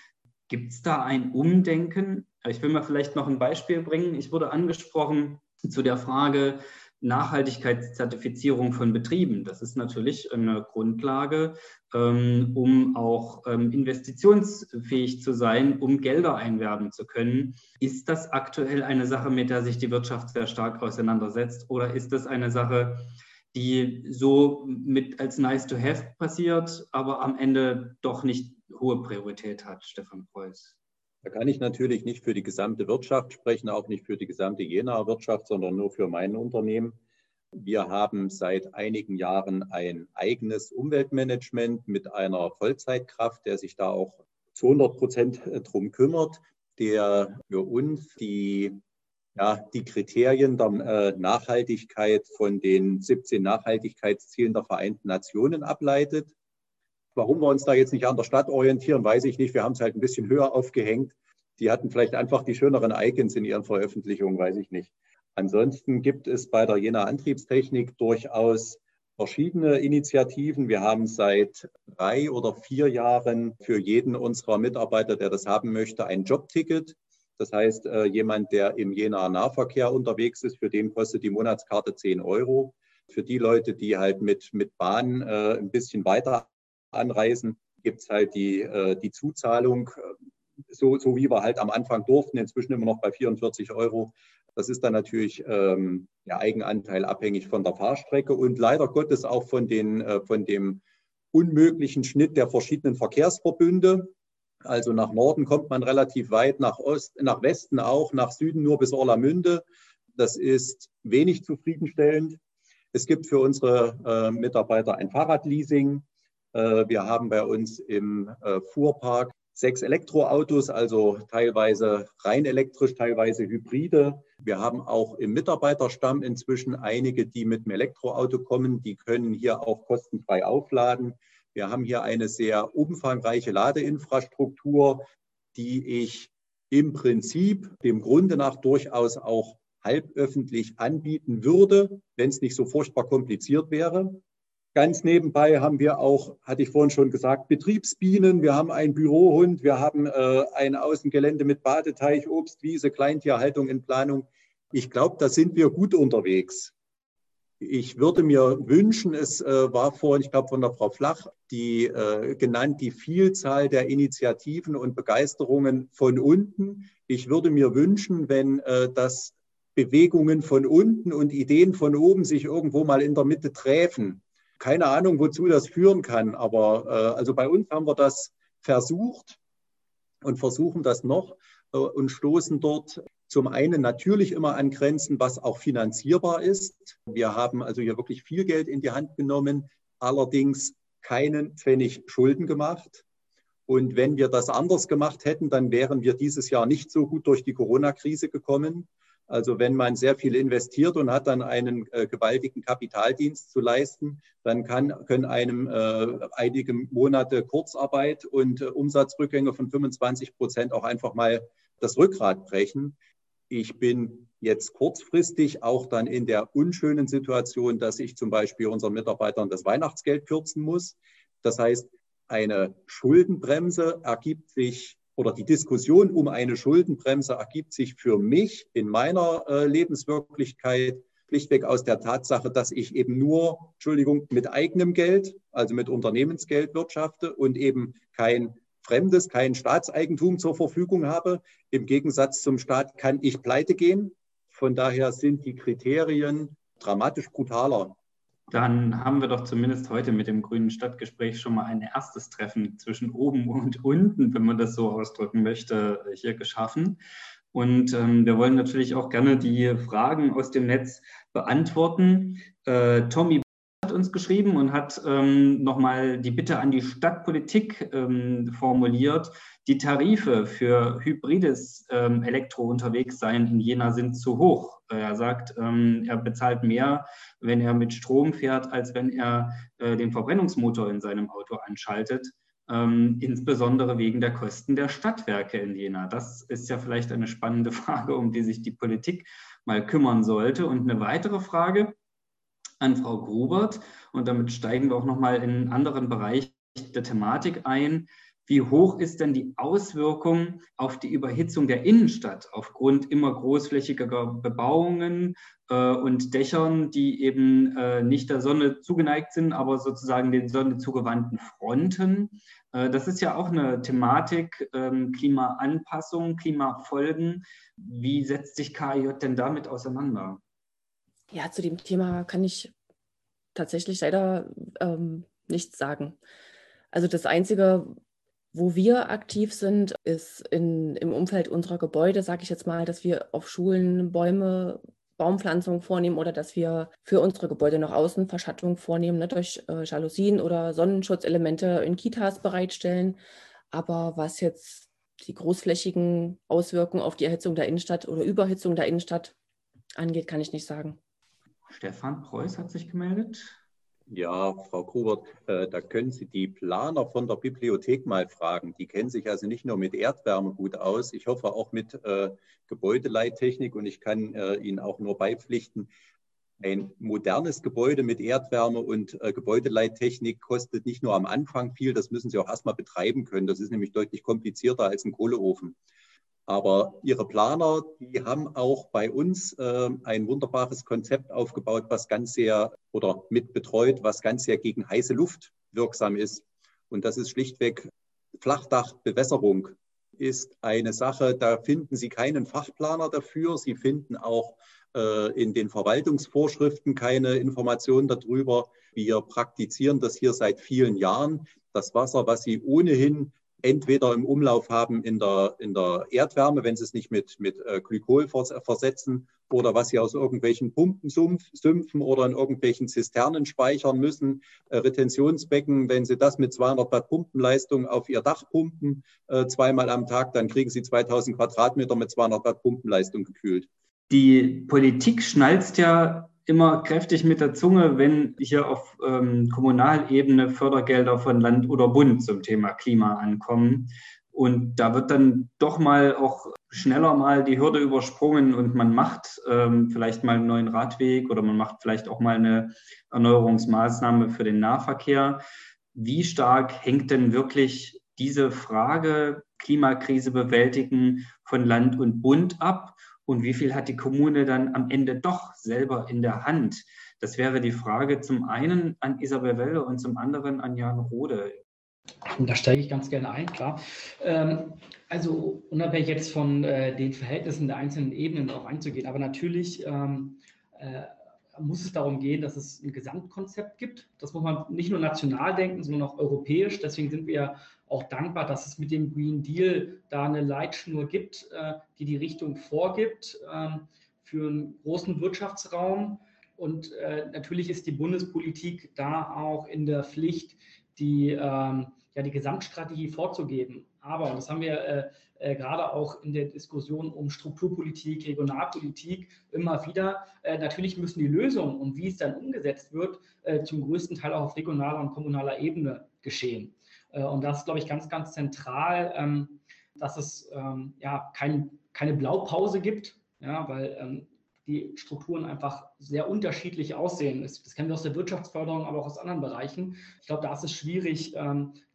gibt es da ein Umdenken? Ich will mal vielleicht noch ein Beispiel bringen. Ich wurde angesprochen zu der Frage, Nachhaltigkeitszertifizierung von Betrieben. Das ist natürlich eine Grundlage, ähm, um auch ähm, investitionsfähig zu sein, um Gelder einwerben zu können. Ist das aktuell eine Sache, mit der sich die Wirtschaft sehr stark auseinandersetzt oder ist das eine Sache, die so mit als nice to have passiert, aber am Ende doch nicht hohe Priorität hat, Stefan Preuß? Da kann ich natürlich nicht für die gesamte Wirtschaft sprechen, auch nicht für die gesamte Jenaer Wirtschaft, sondern nur für mein Unternehmen. Wir haben seit einigen Jahren ein eigenes Umweltmanagement mit einer Vollzeitkraft, der sich da auch zu 100 Prozent drum kümmert, der für uns die, ja, die Kriterien der äh, Nachhaltigkeit von den 17 Nachhaltigkeitszielen der Vereinten Nationen ableitet. Warum wir uns da jetzt nicht an der Stadt orientieren, weiß ich nicht. Wir haben es halt ein bisschen höher aufgehängt. Die hatten vielleicht einfach die schöneren Icons in ihren Veröffentlichungen, weiß ich nicht. Ansonsten gibt es bei der Jena Antriebstechnik durchaus verschiedene Initiativen. Wir haben seit drei oder vier Jahren für jeden unserer Mitarbeiter, der das haben möchte, ein Jobticket. Das heißt, äh, jemand, der im Jena Nahverkehr unterwegs ist, für den kostet die Monatskarte 10 Euro. Für die Leute, die halt mit, mit Bahn äh, ein bisschen weiter anreisen, gibt es halt die, äh, die Zuzahlung, so, so wie wir halt am Anfang durften, inzwischen immer noch bei 44 Euro. Das ist dann natürlich ähm, ja, Eigenanteil abhängig von der Fahrstrecke und leider Gottes auch von, den, äh, von dem unmöglichen Schnitt der verschiedenen Verkehrsverbünde. Also nach Norden kommt man relativ weit, nach Ost, nach Westen auch, nach Süden nur bis Orlamünde. Das ist wenig zufriedenstellend. Es gibt für unsere äh, Mitarbeiter ein Fahrradleasing. Äh, wir haben bei uns im äh, Fuhrpark sechs Elektroautos, also teilweise rein elektrisch, teilweise Hybride. Wir haben auch im Mitarbeiterstamm inzwischen einige, die mit dem Elektroauto kommen. Die können hier auch kostenfrei aufladen. Wir haben hier eine sehr umfangreiche Ladeinfrastruktur, die ich im Prinzip dem Grunde nach durchaus auch halböffentlich anbieten würde, wenn es nicht so furchtbar kompliziert wäre. Ganz nebenbei haben wir auch, hatte ich vorhin schon gesagt, Betriebsbienen. Wir haben einen Bürohund. Wir haben äh, ein Außengelände mit Badeteich, Obstwiese, Kleintierhaltung in Planung. Ich glaube, da sind wir gut unterwegs. Ich würde mir wünschen, es äh, war vorhin, ich glaube, von der Frau Flach, die äh, genannt, die Vielzahl der Initiativen und Begeisterungen von unten. Ich würde mir wünschen, wenn äh, das Bewegungen von unten und Ideen von oben sich irgendwo mal in der Mitte treffen. Keine Ahnung, wozu das führen kann, aber äh, also bei uns haben wir das versucht und versuchen das noch äh, und stoßen dort zum einen natürlich immer an Grenzen, was auch finanzierbar ist. Wir haben also hier wirklich viel Geld in die Hand genommen, allerdings keinen Pfennig Schulden gemacht. Und wenn wir das anders gemacht hätten, dann wären wir dieses Jahr nicht so gut durch die Corona-Krise gekommen. Also wenn man sehr viel investiert und hat dann einen äh, gewaltigen Kapitaldienst zu leisten, dann kann, können einem äh, einige Monate Kurzarbeit und äh, Umsatzrückgänge von 25 Prozent auch einfach mal das Rückgrat brechen. Ich bin jetzt kurzfristig auch dann in der unschönen Situation, dass ich zum Beispiel unseren Mitarbeitern das Weihnachtsgeld kürzen muss. Das heißt, eine Schuldenbremse ergibt sich oder die Diskussion um eine Schuldenbremse ergibt sich für mich in meiner äh, Lebenswirklichkeit schlichtweg aus der Tatsache, dass ich eben nur, Entschuldigung, mit eigenem Geld, also mit Unternehmensgeld wirtschafte und eben kein fremdes, kein Staatseigentum zur Verfügung habe. Im Gegensatz zum Staat kann ich pleite gehen. Von daher sind die Kriterien dramatisch brutaler dann haben wir doch zumindest heute mit dem Grünen Stadtgespräch schon mal ein erstes Treffen zwischen oben (laughs) und unten, wenn man das so ausdrücken möchte, hier geschaffen. Und ähm, wir wollen natürlich auch gerne die Fragen aus dem Netz beantworten. Äh, Tommy uns geschrieben und hat ähm, nochmal die Bitte an die Stadtpolitik ähm, formuliert. Die Tarife für hybrides ähm, Elektro-Unterwegssein in Jena sind zu hoch. Er sagt, ähm, er bezahlt mehr, wenn er mit Strom fährt, als wenn er äh, den Verbrennungsmotor in seinem Auto anschaltet. Ähm, insbesondere wegen der Kosten der Stadtwerke in Jena. Das ist ja vielleicht eine spannende (laughs) Frage, um die sich die Politik mal kümmern sollte. Und eine weitere Frage, an Frau Grubert und damit steigen wir auch nochmal in einen anderen Bereich der Thematik ein. Wie hoch ist denn die Auswirkung auf die Überhitzung der Innenstadt aufgrund immer großflächiger Bebauungen äh, und Dächern, die eben äh, nicht der Sonne zugeneigt sind, aber sozusagen den Sonne zugewandten Fronten? Äh, das ist ja auch eine Thematik, ähm, Klimaanpassung, Klimafolgen. Wie setzt sich KIJ denn damit auseinander? Ja, zu dem Thema kann ich tatsächlich leider ähm, nichts sagen. Also das Einzige, wo wir aktiv sind, ist in, im Umfeld unserer Gebäude, sage ich jetzt mal, dass wir auf Schulen Bäume, Baumpflanzung vornehmen oder dass wir für unsere Gebäude noch Außenverschattung vornehmen, ne, durch äh, Jalousien oder Sonnenschutzelemente in Kitas bereitstellen. Aber was jetzt die großflächigen Auswirkungen auf die Erhitzung der Innenstadt oder Überhitzung der Innenstadt angeht, kann ich nicht sagen. Stefan Preuß hat sich gemeldet. Ja, Frau Grubert, äh, da können Sie die Planer von der Bibliothek mal fragen. Die kennen sich also nicht nur mit Erdwärme gut aus, ich hoffe auch mit äh, Gebäudeleittechnik und ich kann äh, Ihnen auch nur beipflichten, ein modernes Gebäude mit Erdwärme und äh, Gebäudeleittechnik kostet nicht nur am Anfang viel, das müssen Sie auch erstmal betreiben können. Das ist nämlich deutlich komplizierter als ein Kohleofen. Aber Ihre Planer, die haben auch bei uns äh, ein wunderbares Konzept aufgebaut, was ganz sehr oder mit betreut, was ganz sehr gegen heiße Luft wirksam ist. Und das ist schlichtweg Flachdachbewässerung ist eine Sache, da finden Sie keinen Fachplaner dafür. Sie finden auch äh, in den Verwaltungsvorschriften keine Informationen darüber. Wir praktizieren das hier seit vielen Jahren. Das Wasser, was Sie ohnehin entweder im Umlauf haben in der, in der Erdwärme, wenn sie es nicht mit, mit äh, Glykol versetzen, oder was sie aus irgendwelchen Pumpensümpfen oder in irgendwelchen Zisternen speichern müssen, äh, Retentionsbecken, wenn sie das mit 200 Watt Pumpenleistung auf ihr Dach pumpen, äh, zweimal am Tag, dann kriegen sie 2000 Quadratmeter mit 200 Watt Pumpenleistung gekühlt. Die Politik schnalzt ja immer kräftig mit der Zunge, wenn hier auf ähm, Kommunalebene Fördergelder von Land oder Bund zum Thema Klima ankommen. Und da wird dann doch mal auch schneller mal die Hürde übersprungen und man macht ähm, vielleicht mal einen neuen Radweg oder man macht vielleicht auch mal eine Erneuerungsmaßnahme für den Nahverkehr. Wie stark hängt denn wirklich diese Frage Klimakrise bewältigen von Land und Bund ab? Und wie viel hat die Kommune dann am Ende doch selber in der Hand. Das wäre die Frage zum einen an Isabel Welle und zum anderen an Jan Rode. Da steige ich ganz gerne ein, klar. Ähm, also unabhängig jetzt von äh, den Verhältnissen der einzelnen Ebenen auch einzugehen, aber natürlich ähm, äh, muss es darum gehen, dass es ein Gesamtkonzept gibt. Das muss man nicht nur national denken, sondern auch europäisch. Deswegen sind wir auch dankbar, dass es mit dem Green Deal da eine Leitschnur gibt, äh, die die Richtung vorgibt ähm, für einen großen Wirtschaftsraum. Und äh, natürlich ist die Bundespolitik da auch in der Pflicht, die, ähm, ja, die Gesamtstrategie vorzugeben. Aber, und das haben wir äh, gerade auch in der Diskussion um Strukturpolitik, Regionalpolitik immer wieder, natürlich müssen die Lösungen und wie es dann umgesetzt wird, zum größten Teil auch auf regionaler und kommunaler Ebene geschehen. Äh, und das ist, glaube ich, ganz, ganz zentral, ähm, dass es ähm, ja, kein, keine Blaupause gibt, ja, weil ähm, die Strukturen einfach sehr unterschiedlich aussehen. Das, kennen wir aus der Wirtschaftsförderung, aber auch aus anderen Bereichen. Ich glaube, da ist es schwierig,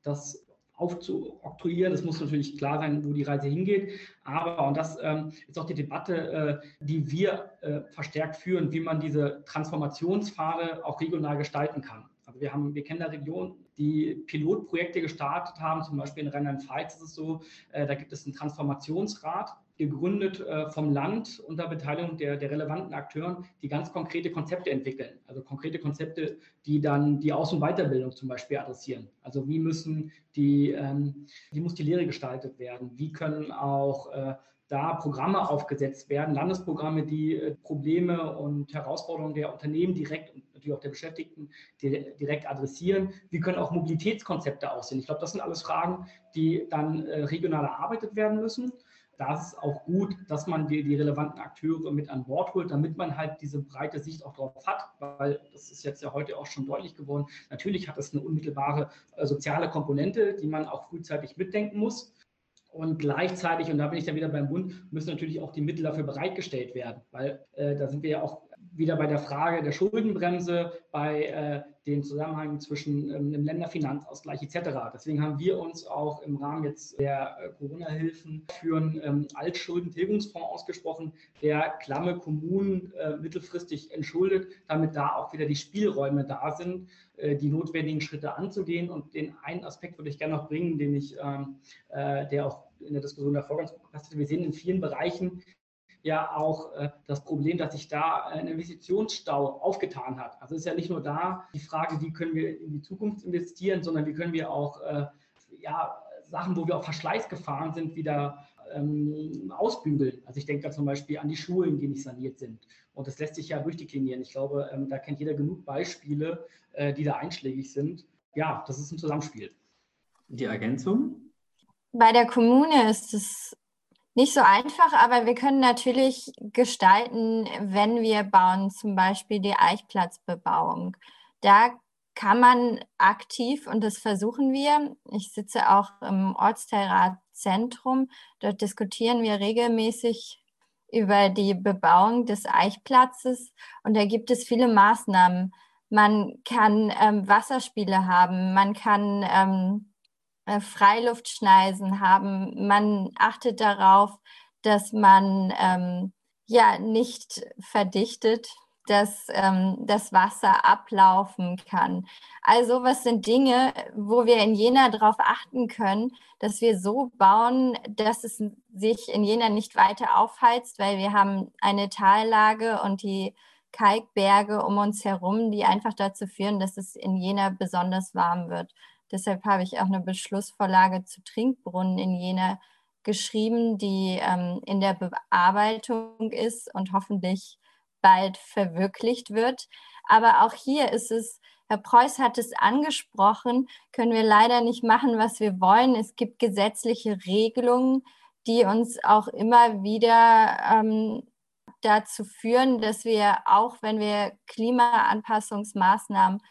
das aufzuoktroyieren. Es muss natürlich klar sein, wo die Reise hingeht. Aber, und das ist auch die Debatte, äh, die wir äh, verstärkt führen, wie man diese Transformationspfade auch regional gestalten kann. Also wir haben, wir kennen da Regionen, die Pilotprojekte gestartet haben, zum Beispiel in Rheinland-Pfalz ist es so, äh, da gibt es einen Transformationsrat, gegründet äh, vom Land unter Beteiligung der, der relevanten Akteuren, die ganz konkrete Konzepte entwickeln. Also konkrete Konzepte, die dann die Aus- und Weiterbildung zum Beispiel adressieren. Also wie müssen die, ähm, wie muss die Lehre gestaltet werden? Wie können auch äh, da Programme aufgesetzt werden, Landesprogramme, die äh, Probleme und Herausforderungen der Unternehmen direkt und natürlich auch der Beschäftigten direkt adressieren. Wie können auch Mobilitätskonzepte aussehen? Ich glaube, das sind alles Fragen, die dann äh, regional erarbeitet werden müssen da ist es auch gut, dass man die, die relevanten Akteure mit an Bord holt, damit man halt diese breite Sicht auch drauf hat, weil das ist jetzt ja heute auch schon deutlich geworden. Natürlich hat es eine unmittelbare äh, soziale Komponente, die man auch frühzeitig mitdenken muss. Und gleichzeitig, und da bin ich dann wieder beim Bund, müssen natürlich auch die Mittel dafür bereitgestellt werden, weil äh, da sind wir ja auch wieder bei der Frage der Schuldenbremse, bei äh, dem Zusammenhang zwischen ähm, dem Länderfinanzausgleich etc. Deswegen haben wir uns auch im Rahmen jetzt der äh, Corona-Hilfen für einen ähm, Altschuldentilgungsfonds ausgesprochen, der klamme Kommunen äh, mittelfristig entschuldet, damit da auch wieder die Spielräume da sind, äh, die notwendigen Schritte anzugehen. Und den einen Aspekt würde ich gerne noch bringen, den ich, ähm, äh, der auch in der Diskussion davor ganz gut gepasst. Wir sehen in vielen Bereichen ja auch äh, das Problem, dass sich da ein Investitionsstau aufgetan hat. Also ist ja nicht nur da die Frage, wie können wir in die Zukunft investieren, sondern wie können wir auch äh, ja, Sachen, wo wir auf Verschleiß gefahren sind, wieder ähm, ausbügeln. Also ich denke da zum Beispiel an die Schulen, die nicht saniert sind. Und das lässt sich ja durchdeklinieren. Ich glaube, ähm, da kennt jeder genug Beispiele, äh, die da einschlägig sind. Ja, das ist ein Zusammenspiel. Die Ergänzung? Bei der Kommune ist es nicht so einfach, aber wir können natürlich gestalten, wenn wir bauen, zum Beispiel die Eichplatzbebauung. Da kann man aktiv, und das versuchen wir, ich sitze auch im Ortsteilrat Zentrum, dort diskutieren wir regelmäßig über die Bebauung des Eichplatzes und da gibt es viele Maßnahmen. Man kann ähm, Wasserspiele haben, man kann ähm, äh, Freiluftschneisen haben. Man achtet darauf, dass man ähm, ja nicht verdichtet, dass ähm, das Wasser ablaufen kann. Also was sind Dinge, wo wir in Jena darauf achten können, dass wir so bauen, dass es sich in Jena nicht weiter aufheizt, weil wir haben eine Tallage und die Kalkberge um uns herum, die einfach dazu führen, dass es in Jena besonders warm wird. Deshalb habe ich auch eine Beschlussvorlage zu Trinkbrunnen in Jena geschrieben, die ähm, in der Bearbeitung ist und hoffentlich bald verwirklicht wird. Aber auch hier ist es, Herr Preuß hat es angesprochen, können wir leider nicht machen, was wir wollen. Es gibt gesetzliche Regelungen, die uns auch immer wieder ähm, dazu führen, dass wir auch, wenn wir Klimaanpassungsmaßnahmen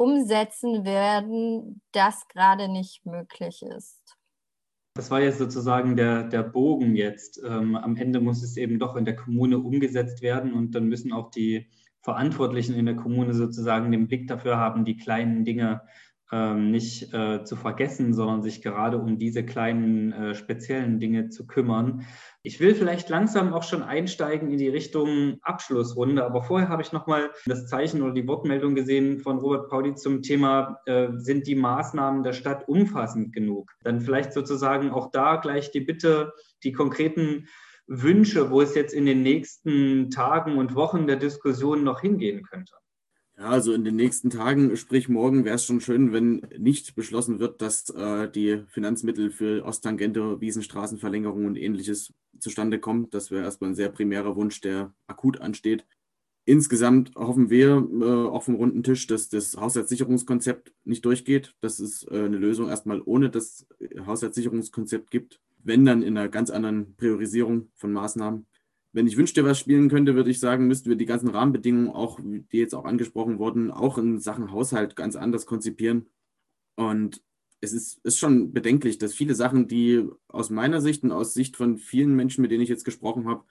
umsetzen werden, das gerade nicht möglich ist. Das war jetzt sozusagen der, der Bogen jetzt. Ähm, am Ende muss es eben doch in der Kommune umgesetzt werden und dann müssen auch die Verantwortlichen in der Kommune sozusagen den Blick dafür haben, die kleinen Dinge ähm, nicht äh, zu vergessen, sondern sich gerade um diese kleinen äh, speziellen Dinge zu kümmern. Ich will vielleicht langsam auch schon einsteigen in die Richtung Abschlussrunde, aber vorher habe ich nochmal das Zeichen oder die Wortmeldung gesehen von Robert Pauli zum Thema, äh, sind die Maßnahmen der Stadt umfassend genug? Dann vielleicht sozusagen auch da gleich die Bitte, die konkreten Wünsche, wo es jetzt in den nächsten Tagen und Wochen der Diskussion noch hingehen könnte. Ja, also in den nächsten Tagen, sprich morgen, wäre es schon schön, wenn nicht beschlossen wird, dass äh, die Finanzmittel für Osttangente, Wiesenstraßenverlängerung und ähnliches zustande kommen. Das wäre erstmal ein sehr primärer Wunsch, der akut ansteht. Insgesamt hoffen wir äh, auf dem runden Tisch, dass das Haushaltssicherungskonzept nicht durchgeht, dass es äh, eine Lösung erstmal ohne das Haushaltssicherungskonzept gibt, wenn dann in einer ganz anderen Priorisierung von Maßnahmen wenn ich wünschte, was spielen könnte, würde ich sagen, müssten wir die ganzen Rahmenbedingungen, auch die jetzt auch angesprochen wurden, auch in Sachen Haushalt ganz anders konzipieren. Und es ist, ist schon bedenklich, dass viele Sachen, die aus meiner Sicht und aus Sicht von vielen Menschen, mit denen ich jetzt gesprochen habe,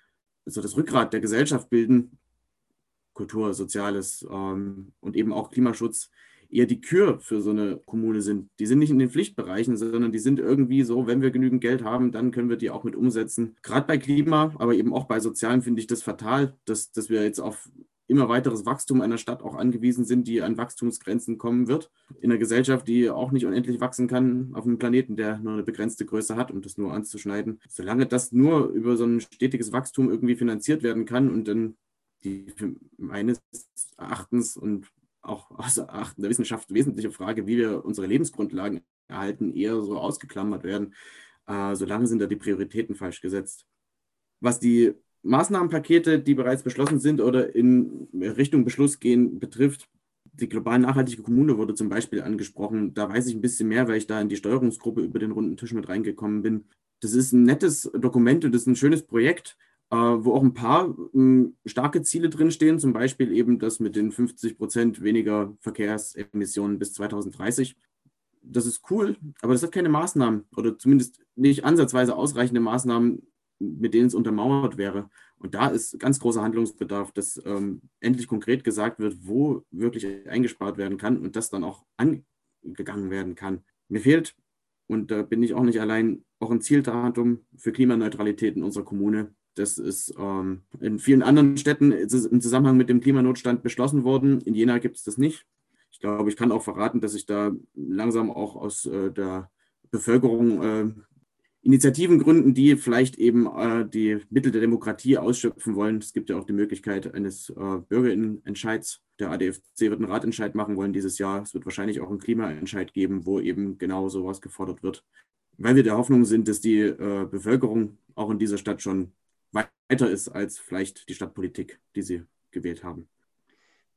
so das Rückgrat der Gesellschaft bilden, Kultur, Soziales ähm, und eben auch Klimaschutz, eher die Kür für so eine Kommune sind. Die sind nicht in den Pflichtbereichen, sondern die sind irgendwie so, wenn wir genügend Geld haben, dann können wir die auch mit umsetzen. Gerade bei Klima, aber eben auch bei Sozialen finde ich das fatal, dass, dass wir jetzt auf immer weiteres Wachstum einer Stadt auch angewiesen sind, die an Wachstumsgrenzen kommen wird. In einer Gesellschaft, die auch nicht unendlich wachsen kann, auf einem Planeten, der nur eine begrenzte Größe hat, um das nur anzuschneiden. Solange das nur über so ein stetiges Wachstum irgendwie finanziert werden kann und dann die meines Erachtens und auch aus Erachten der Wissenschaft wesentliche Frage, wie wir unsere Lebensgrundlagen erhalten, eher so ausgeklammert werden. Äh, solange sind da die Prioritäten falsch gesetzt. Was die Maßnahmenpakete, die bereits beschlossen sind oder in Richtung Beschluss gehen, betrifft, die global nachhaltige Kommune wurde zum Beispiel angesprochen. Da weiß ich ein bisschen mehr, weil ich da in die Steuerungsgruppe über den runden Tisch mit reingekommen bin. Das ist ein nettes Dokument und das ist ein schönes Projekt. Äh, wo auch ein paar ähm, starke Ziele drinstehen, zum Beispiel eben das mit den 50 Prozent weniger Verkehrsemissionen bis 2030. Das ist cool, aber das hat keine Maßnahmen oder zumindest nicht ansatzweise ausreichende Maßnahmen, mit denen es untermauert wäre. Und da ist ganz großer Handlungsbedarf, dass ähm, endlich konkret gesagt wird, wo wirklich eingespart werden kann und das dann auch angegangen werden kann. Mir fehlt, und da bin ich auch nicht allein, auch ein Zieldatum für Klimaneutralität in unserer Kommune. Das ist ähm, in vielen anderen Städten im Zusammenhang mit dem Klimanotstand beschlossen worden. In Jena gibt es das nicht. Ich glaube, ich kann auch verraten, dass sich da langsam auch aus äh, der Bevölkerung äh, Initiativen gründen, die vielleicht eben äh, die Mittel der Demokratie ausschöpfen wollen. Es gibt ja auch die Möglichkeit eines äh, Bürgerinnenentscheids. Der ADFC wird einen Ratentscheid machen wollen dieses Jahr. Es wird wahrscheinlich auch einen Klimaentscheid geben, wo eben genau sowas gefordert wird. Weil wir der Hoffnung sind, dass die äh, Bevölkerung auch in dieser Stadt schon weiter ist als vielleicht die Stadtpolitik, die sie gewählt haben.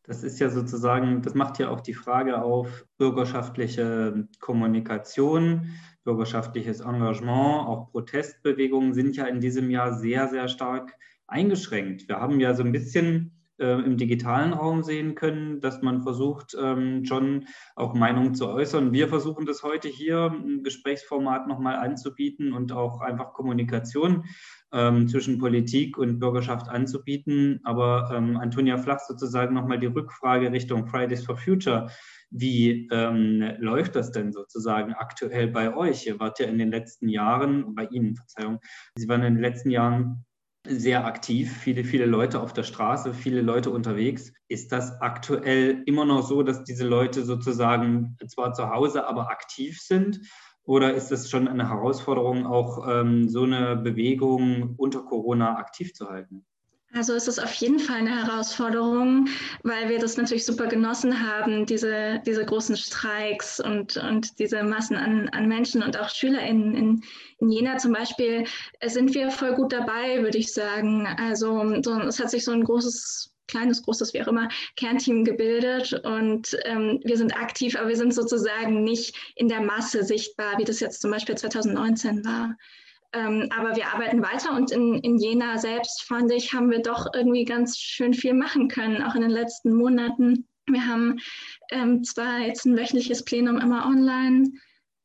Das ist ja sozusagen, das macht ja auch die Frage auf bürgerschaftliche Kommunikation, bürgerschaftliches Engagement, auch Protestbewegungen sind ja in diesem Jahr sehr, sehr stark eingeschränkt. Wir haben ja so ein bisschen äh, im digitalen Raum sehen können, dass man versucht, ähm, schon auch Meinungen zu äußern. Wir versuchen das heute hier ein Gesprächsformat nochmal anzubieten und auch einfach Kommunikation ähm, zwischen Politik und Bürgerschaft anzubieten. Aber ähm, Antonia Flach sozusagen nochmal die Rückfrage Richtung Fridays for Future. Wie läuft das denn sozusagen aktuell bei euch? Ihr wart ja in den letzten Jahren, bei Ihnen, Verzeihung, Sie waren in den letzten Jahren sehr aktiv, viele, viele Leute auf der Straße, viele Leute unterwegs. Ist das aktuell immer noch so, dass diese Leute sozusagen zwar zu Hause, aber aktiv sind? Oder ist es schon eine Herausforderung, auch ähm, so eine Bewegung unter Corona aktiv zu halten? Also es ist auf jeden Fall eine Herausforderung, weil wir das natürlich super genossen haben, diese, diese großen Streiks und, und diese Massen an, an Menschen und auch SchülerInnen in, in Jena zum Beispiel, sind wir voll gut dabei, würde ich sagen. Also so, es hat sich so ein großes kleines, großes, wie auch immer, Kernteam gebildet und ähm, wir sind aktiv, aber wir sind sozusagen nicht in der Masse sichtbar, wie das jetzt zum Beispiel 2019 war. Ähm, aber wir arbeiten weiter und in, in Jena selbst, fand ich, haben wir doch irgendwie ganz schön viel machen können, auch in den letzten Monaten. Wir haben ähm, zwar jetzt ein wöchentliches Plenum immer online,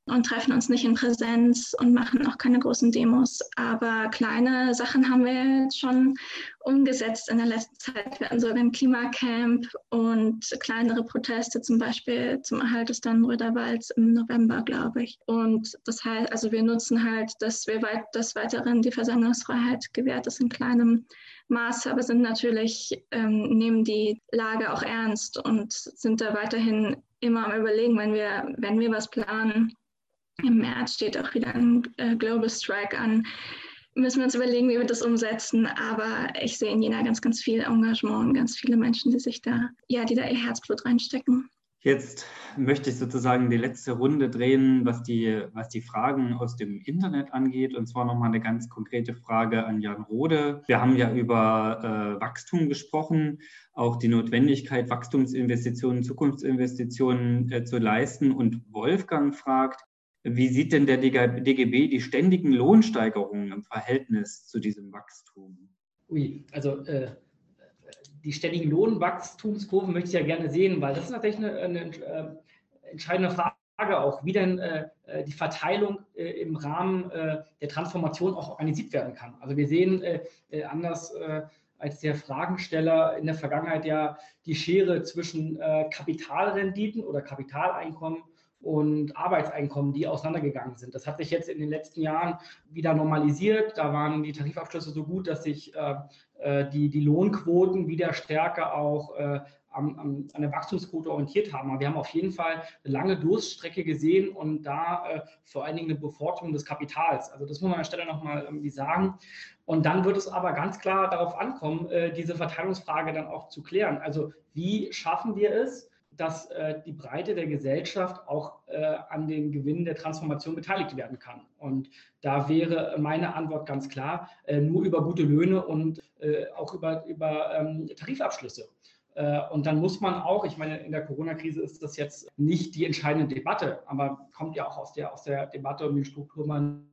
und treffen uns nicht in Präsenz und machen auch keine großen Demos. Aber kleine Sachen haben wir jetzt schon umgesetzt in der letzten Zeit. Wir hatten sogar ein Klimacamp und kleinere Proteste, zum Beispiel zum Erhalt des Dannenröder im November, glaube ich. Und das heißt, also wir nutzen halt, dass wir weit, des Weiteren die Versammlungsfreiheit gewährt ist in kleinem Maße, aber sind natürlich, ähm, nehmen die Lage auch ernst und sind da weiterhin immer am Überlegen, wenn wir, wenn wir was planen. Im März steht auch wieder ein äh, Global Strike an müssen wir uns überlegen, wie wir das umsetzen. Aber ich sehe in Jena ganz, ganz viel Engagement und ganz viele Menschen, die sich da, ja, die da ihr Herzblut reinstecken. Jetzt möchte ich sozusagen die letzte Runde drehen, was die, was die Fragen aus dem Internet angeht. Und zwar nochmal eine ganz konkrete Frage an Jan Rode. Wir haben ja über äh, Wachstum gesprochen, auch die Notwendigkeit, Wachstumsinvestitionen, Zukunftsinvestitionen äh, zu leisten. Und Wolfgang fragt, wie sieht denn der DGB die ständigen Lohnsteigerungen im Verhältnis zu diesem Wachstum? Ui, also äh, die ständigen Lohnwachstumskurven möchte ich ja gerne sehen, weil das ist natürlich eine, eine äh, entscheidende Frage auch, wie denn äh, äh die Verteilung äh, im Rahmen äh, der Transformation auch organisiert werden kann. Also wir sehen anders als der Fragensteller in der Vergangenheit ja die Schere zwischen Kapitalrenditen oder Kapitaleinkommen und Arbeitseinkommen, die auseinandergegangen sind. Das hat sich jetzt in den letzten Jahren wieder normalisiert. Da waren die Tarifabschlüsse so gut, dass sich äh, äh die, die Lohnquoten wieder stärker auch äh, an der Wachstumsquote orientiert haben. Aber wir haben auf jeden Fall eine lange Durststrecke gesehen und da äh, vor allen Dingen eine Bevorzugung des Kapitals. Also das muss man an der Stelle nochmal irgendwie sagen. Und dann wird es aber ganz klar darauf ankommen, äh, diese Verteilungsfrage dann auch zu klären. Also wie schaffen wir es, dass äh, die Breite der Gesellschaft auch äh, an den Gewinnen der Transformation beteiligt werden kann. Und da wäre meine Antwort ganz klar, äh, nur über gute Löhne und äh, auch über, über ähm, Tarifabschlüsse. Äh, und dann muss man auch, ich meine, in der Corona-Krise ist das jetzt nicht die entscheidende Debatte, aber kommt ja auch aus der, aus der Debatte um den Strukturwandel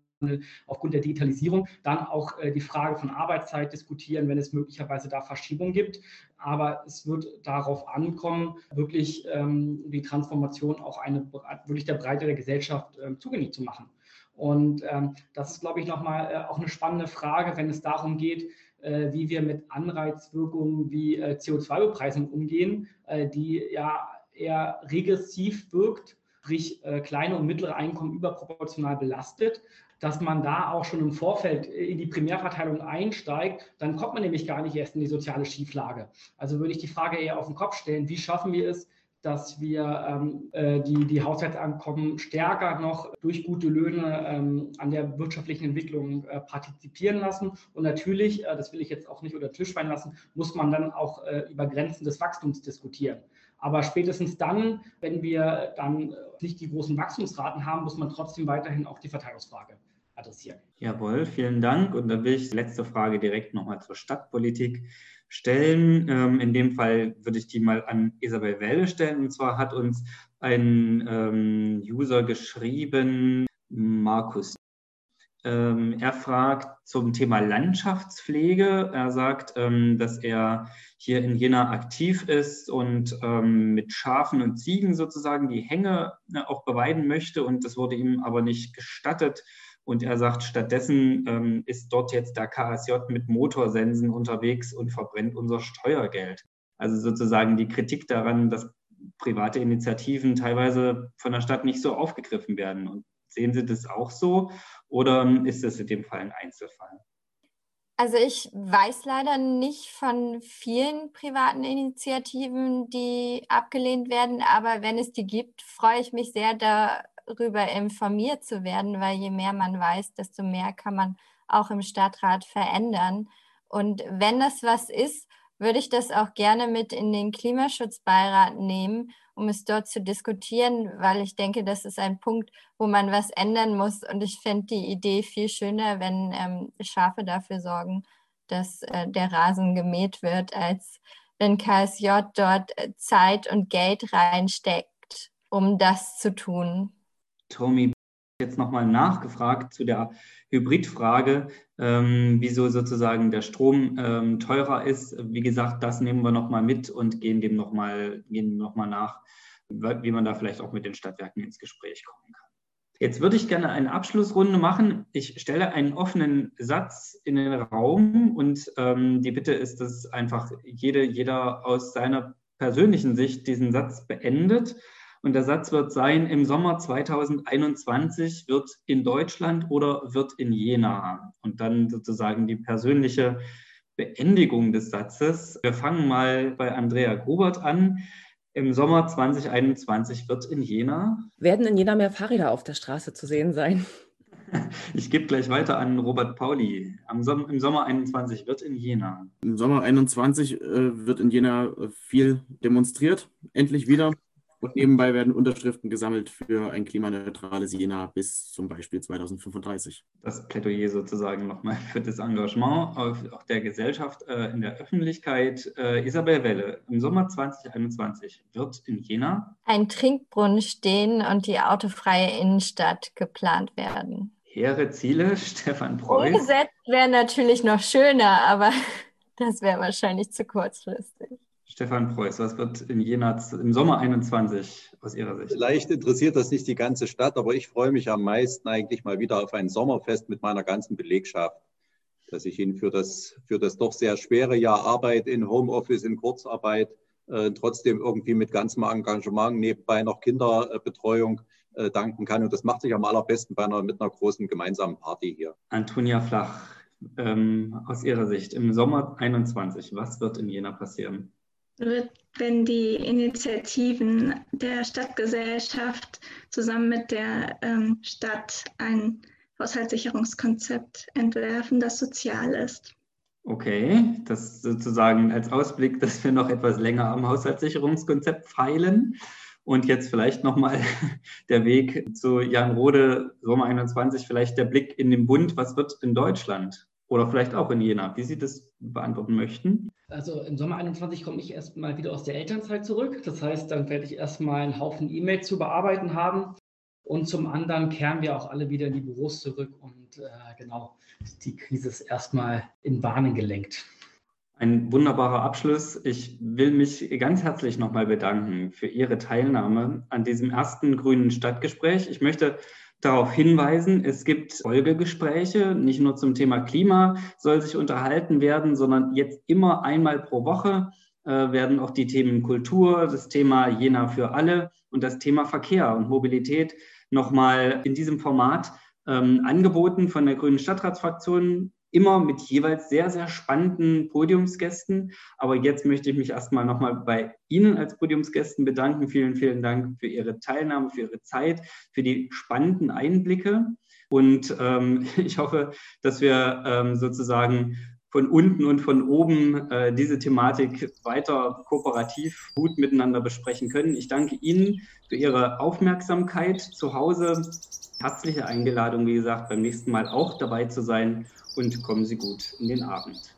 aufgrund der Digitalisierung, dann auch äh, die Frage von Arbeitszeit diskutieren, wenn es möglicherweise da Verschiebungen gibt. Aber es wird darauf ankommen, wirklich ähm, die Transformation auch eine, wirklich der Breite der Gesellschaft äh, zugänglich zu machen. Und ähm, das ist, glaube ich, nochmal äh, auch eine spannende Frage, wenn es darum geht, äh, wie wir mit Anreizwirkungen wie äh, CO2-Bepreisung umgehen, die ja eher regressiv wirkt, sprich kleine und mittlere Einkommen überproportional belastet dass man da auch schon im Vorfeld in die Primärverteilung einsteigt, dann kommt man nämlich gar nicht erst in die soziale Schieflage. Also würde ich die Frage eher auf den Kopf stellen, wie schaffen wir es, dass wir ähm, äh, die, die Haushaltsankommen stärker noch durch gute Löhne ähm, an der wirtschaftlichen Entwicklung äh, partizipieren lassen. Und natürlich, äh, das will ich jetzt auch nicht unter Tisch fallen lassen, muss man dann auch äh, über Grenzen des Wachstums diskutieren. Aber spätestens dann, wenn wir dann nicht die großen Wachstumsraten haben, muss man trotzdem weiterhin auch die Verteilungsfrage adressieren. Jawohl, vielen Dank. Und dann will ich die letzte Frage direkt nochmal zur Stadtpolitik stellen. Ähm, in dem Fall würde ich die mal an Isabel Welle stellen. Und zwar hat uns ein ähm, User geschrieben, Markus. Ähm, er fragt zum Thema Landschaftspflege. Er sagt, ähm, dass er hier in Jena aktiv ist und ähm, mit Schafen und Ziegen sozusagen die Hänge äh, auch beweiden möchte. Und das wurde ihm aber nicht gestattet und er sagt, stattdessen ähm, ist dort jetzt der KSJ mit Motorsensen unterwegs und verbrennt unser Steuergeld. Also sozusagen die Kritik daran, dass private Initiativen teilweise von der Stadt nicht so aufgegriffen werden. Und sehen Sie das auch so oder ist das in dem Fall ein Einzelfall? Also ich weiß leider nicht von vielen privaten Initiativen, die abgelehnt werden, aber wenn es die gibt, freue ich mich sehr, da darüber informiert zu werden, weil je mehr man weiß, desto mehr kann man auch im Stadtrat verändern. Und wenn das was ist, würde ich das auch gerne mit in den Klimaschutzbeirat nehmen, um es dort zu diskutieren, weil ich denke, das ist ein Punkt, wo man was ändern muss. Und ich finde die Idee viel schöner, wenn ähm, Schafe dafür sorgen, dass äh, der Rasen gemäht wird, als wenn KSJ dort äh, Zeit und Geld reinsteckt, um das zu tun. Tommy jetzt nochmal nachgefragt zu der Hybridfrage, ähm, wieso sozusagen der Strom ähm, teurer ist. Wie gesagt, das nehmen wir nochmal mit und gehen dem nochmal noch nach, wie man da vielleicht auch mit den Stadtwerken ins Gespräch kommen kann. Jetzt würde ich gerne eine Abschlussrunde machen. Ich stelle einen offenen Satz in den Raum und ähm, die Bitte ist, dass einfach jede, jeder aus seiner persönlichen Sicht diesen Satz beendet. Und der Satz wird sein, im Sommer 2021 wird in Deutschland oder wird in Jena. Und dann sozusagen die persönliche Beendigung des Satzes. Wir fangen mal bei Andrea Grubert an. Im Sommer 2021 wird in Jena. Werden in Jena mehr Fahrräder auf der Straße zu sehen sein? (laughs) Ich gebe gleich weiter an Robert Pauli. Som Im Sommer 21 wird in Jena. Im Sommer 21 äh, wird in Jena äh, viel demonstriert, endlich wieder. Und nebenbei werden Unterschriften gesammelt für ein klimaneutrales Jena bis zum Beispiel 2035. Das Plädoyer sozusagen nochmal für das Engagement auch der Gesellschaft äh, in der Öffentlichkeit. Äh, Isabel Welle, im Sommer 2021 wird in Jena ein Trinkbrunnen stehen und die autofreie Innenstadt geplant werden. Hehre Ziele, (laughs) Stefan Preuß. Umgesetzt wäre natürlich noch schöner, aber (laughs) das wäre wahrscheinlich zu kurzfristig. Stefan Preuß, was wird in Jena im Sommer 21 aus Ihrer Sicht? Vielleicht interessiert das nicht die ganze Stadt, aber ich freue mich am meisten eigentlich mal wieder auf ein Sommerfest mit meiner ganzen Belegschaft, dass ich Ihnen für das, für das doch sehr schwere Jahr Arbeit in Homeoffice, in Kurzarbeit, äh, trotzdem irgendwie mit ganzem Engagement nebenbei noch Kinderbetreuung äh, danken kann. Und das macht sich am allerbesten bei einer, mit einer großen gemeinsamen Party hier. Antonia Flach, ähm, aus Ihrer Sicht im Sommer 21, was wird in Jena passieren? Wird, wenn die Initiativen der Stadtgesellschaft zusammen mit der ähm, Stadt ein Haushaltssicherungskonzept entwerfen, das sozial ist. Okay, das sozusagen als Ausblick, dass wir noch etwas länger am Haushaltssicherungskonzept feilen. Und jetzt vielleicht nochmal (laughs) der Weg zu Jan Rode, Sommer 21, vielleicht der Blick in den Bund. Was wird in Deutschland oder vielleicht auch in Jena, wie Sie das beantworten möchten? Also im Sommer 21 komme ich erstmal wieder aus der Elternzeit zurück. Das heißt, dann werde ich erstmal einen Haufen E-Mails zu bearbeiten haben. Und zum anderen kehren wir auch alle wieder in die Büros zurück. Und äh, genau, die Krise ist erstmal in Bahnen gelenkt. Ein wunderbarer Abschluss. Ich will mich ganz herzlich nochmal bedanken für Ihre Teilnahme an diesem ersten grünen Stadtgespräch. Ich möchte darauf hinweisen, es gibt Folgegespräche, nicht nur zum Thema Klima soll sich unterhalten werden, sondern jetzt immer einmal pro Woche äh, werden auch die Themen Kultur, das Thema Jena für alle und das Thema Verkehr und Mobilität nochmal in diesem Format ähm, angeboten von der Grünen Stadtratsfraktion immer mit jeweils sehr, sehr spannenden Podiumsgästen. Aber jetzt möchte ich mich erstmal nochmal bei Ihnen als Podiumsgästen bedanken. Vielen, vielen Dank für Ihre Teilnahme, für Ihre Zeit, für die spannenden Einblicke. Und ähm, (laughs) ich hoffe, dass wir ähm, sozusagen von unten und von oben äh, diese Thematik weiter kooperativ gut miteinander besprechen können. Ich danke Ihnen für Ihre Aufmerksamkeit zu Hause. Herzliche Einladung, wie gesagt, beim nächsten Mal auch dabei zu sein und kommen Sie gut in den Abend.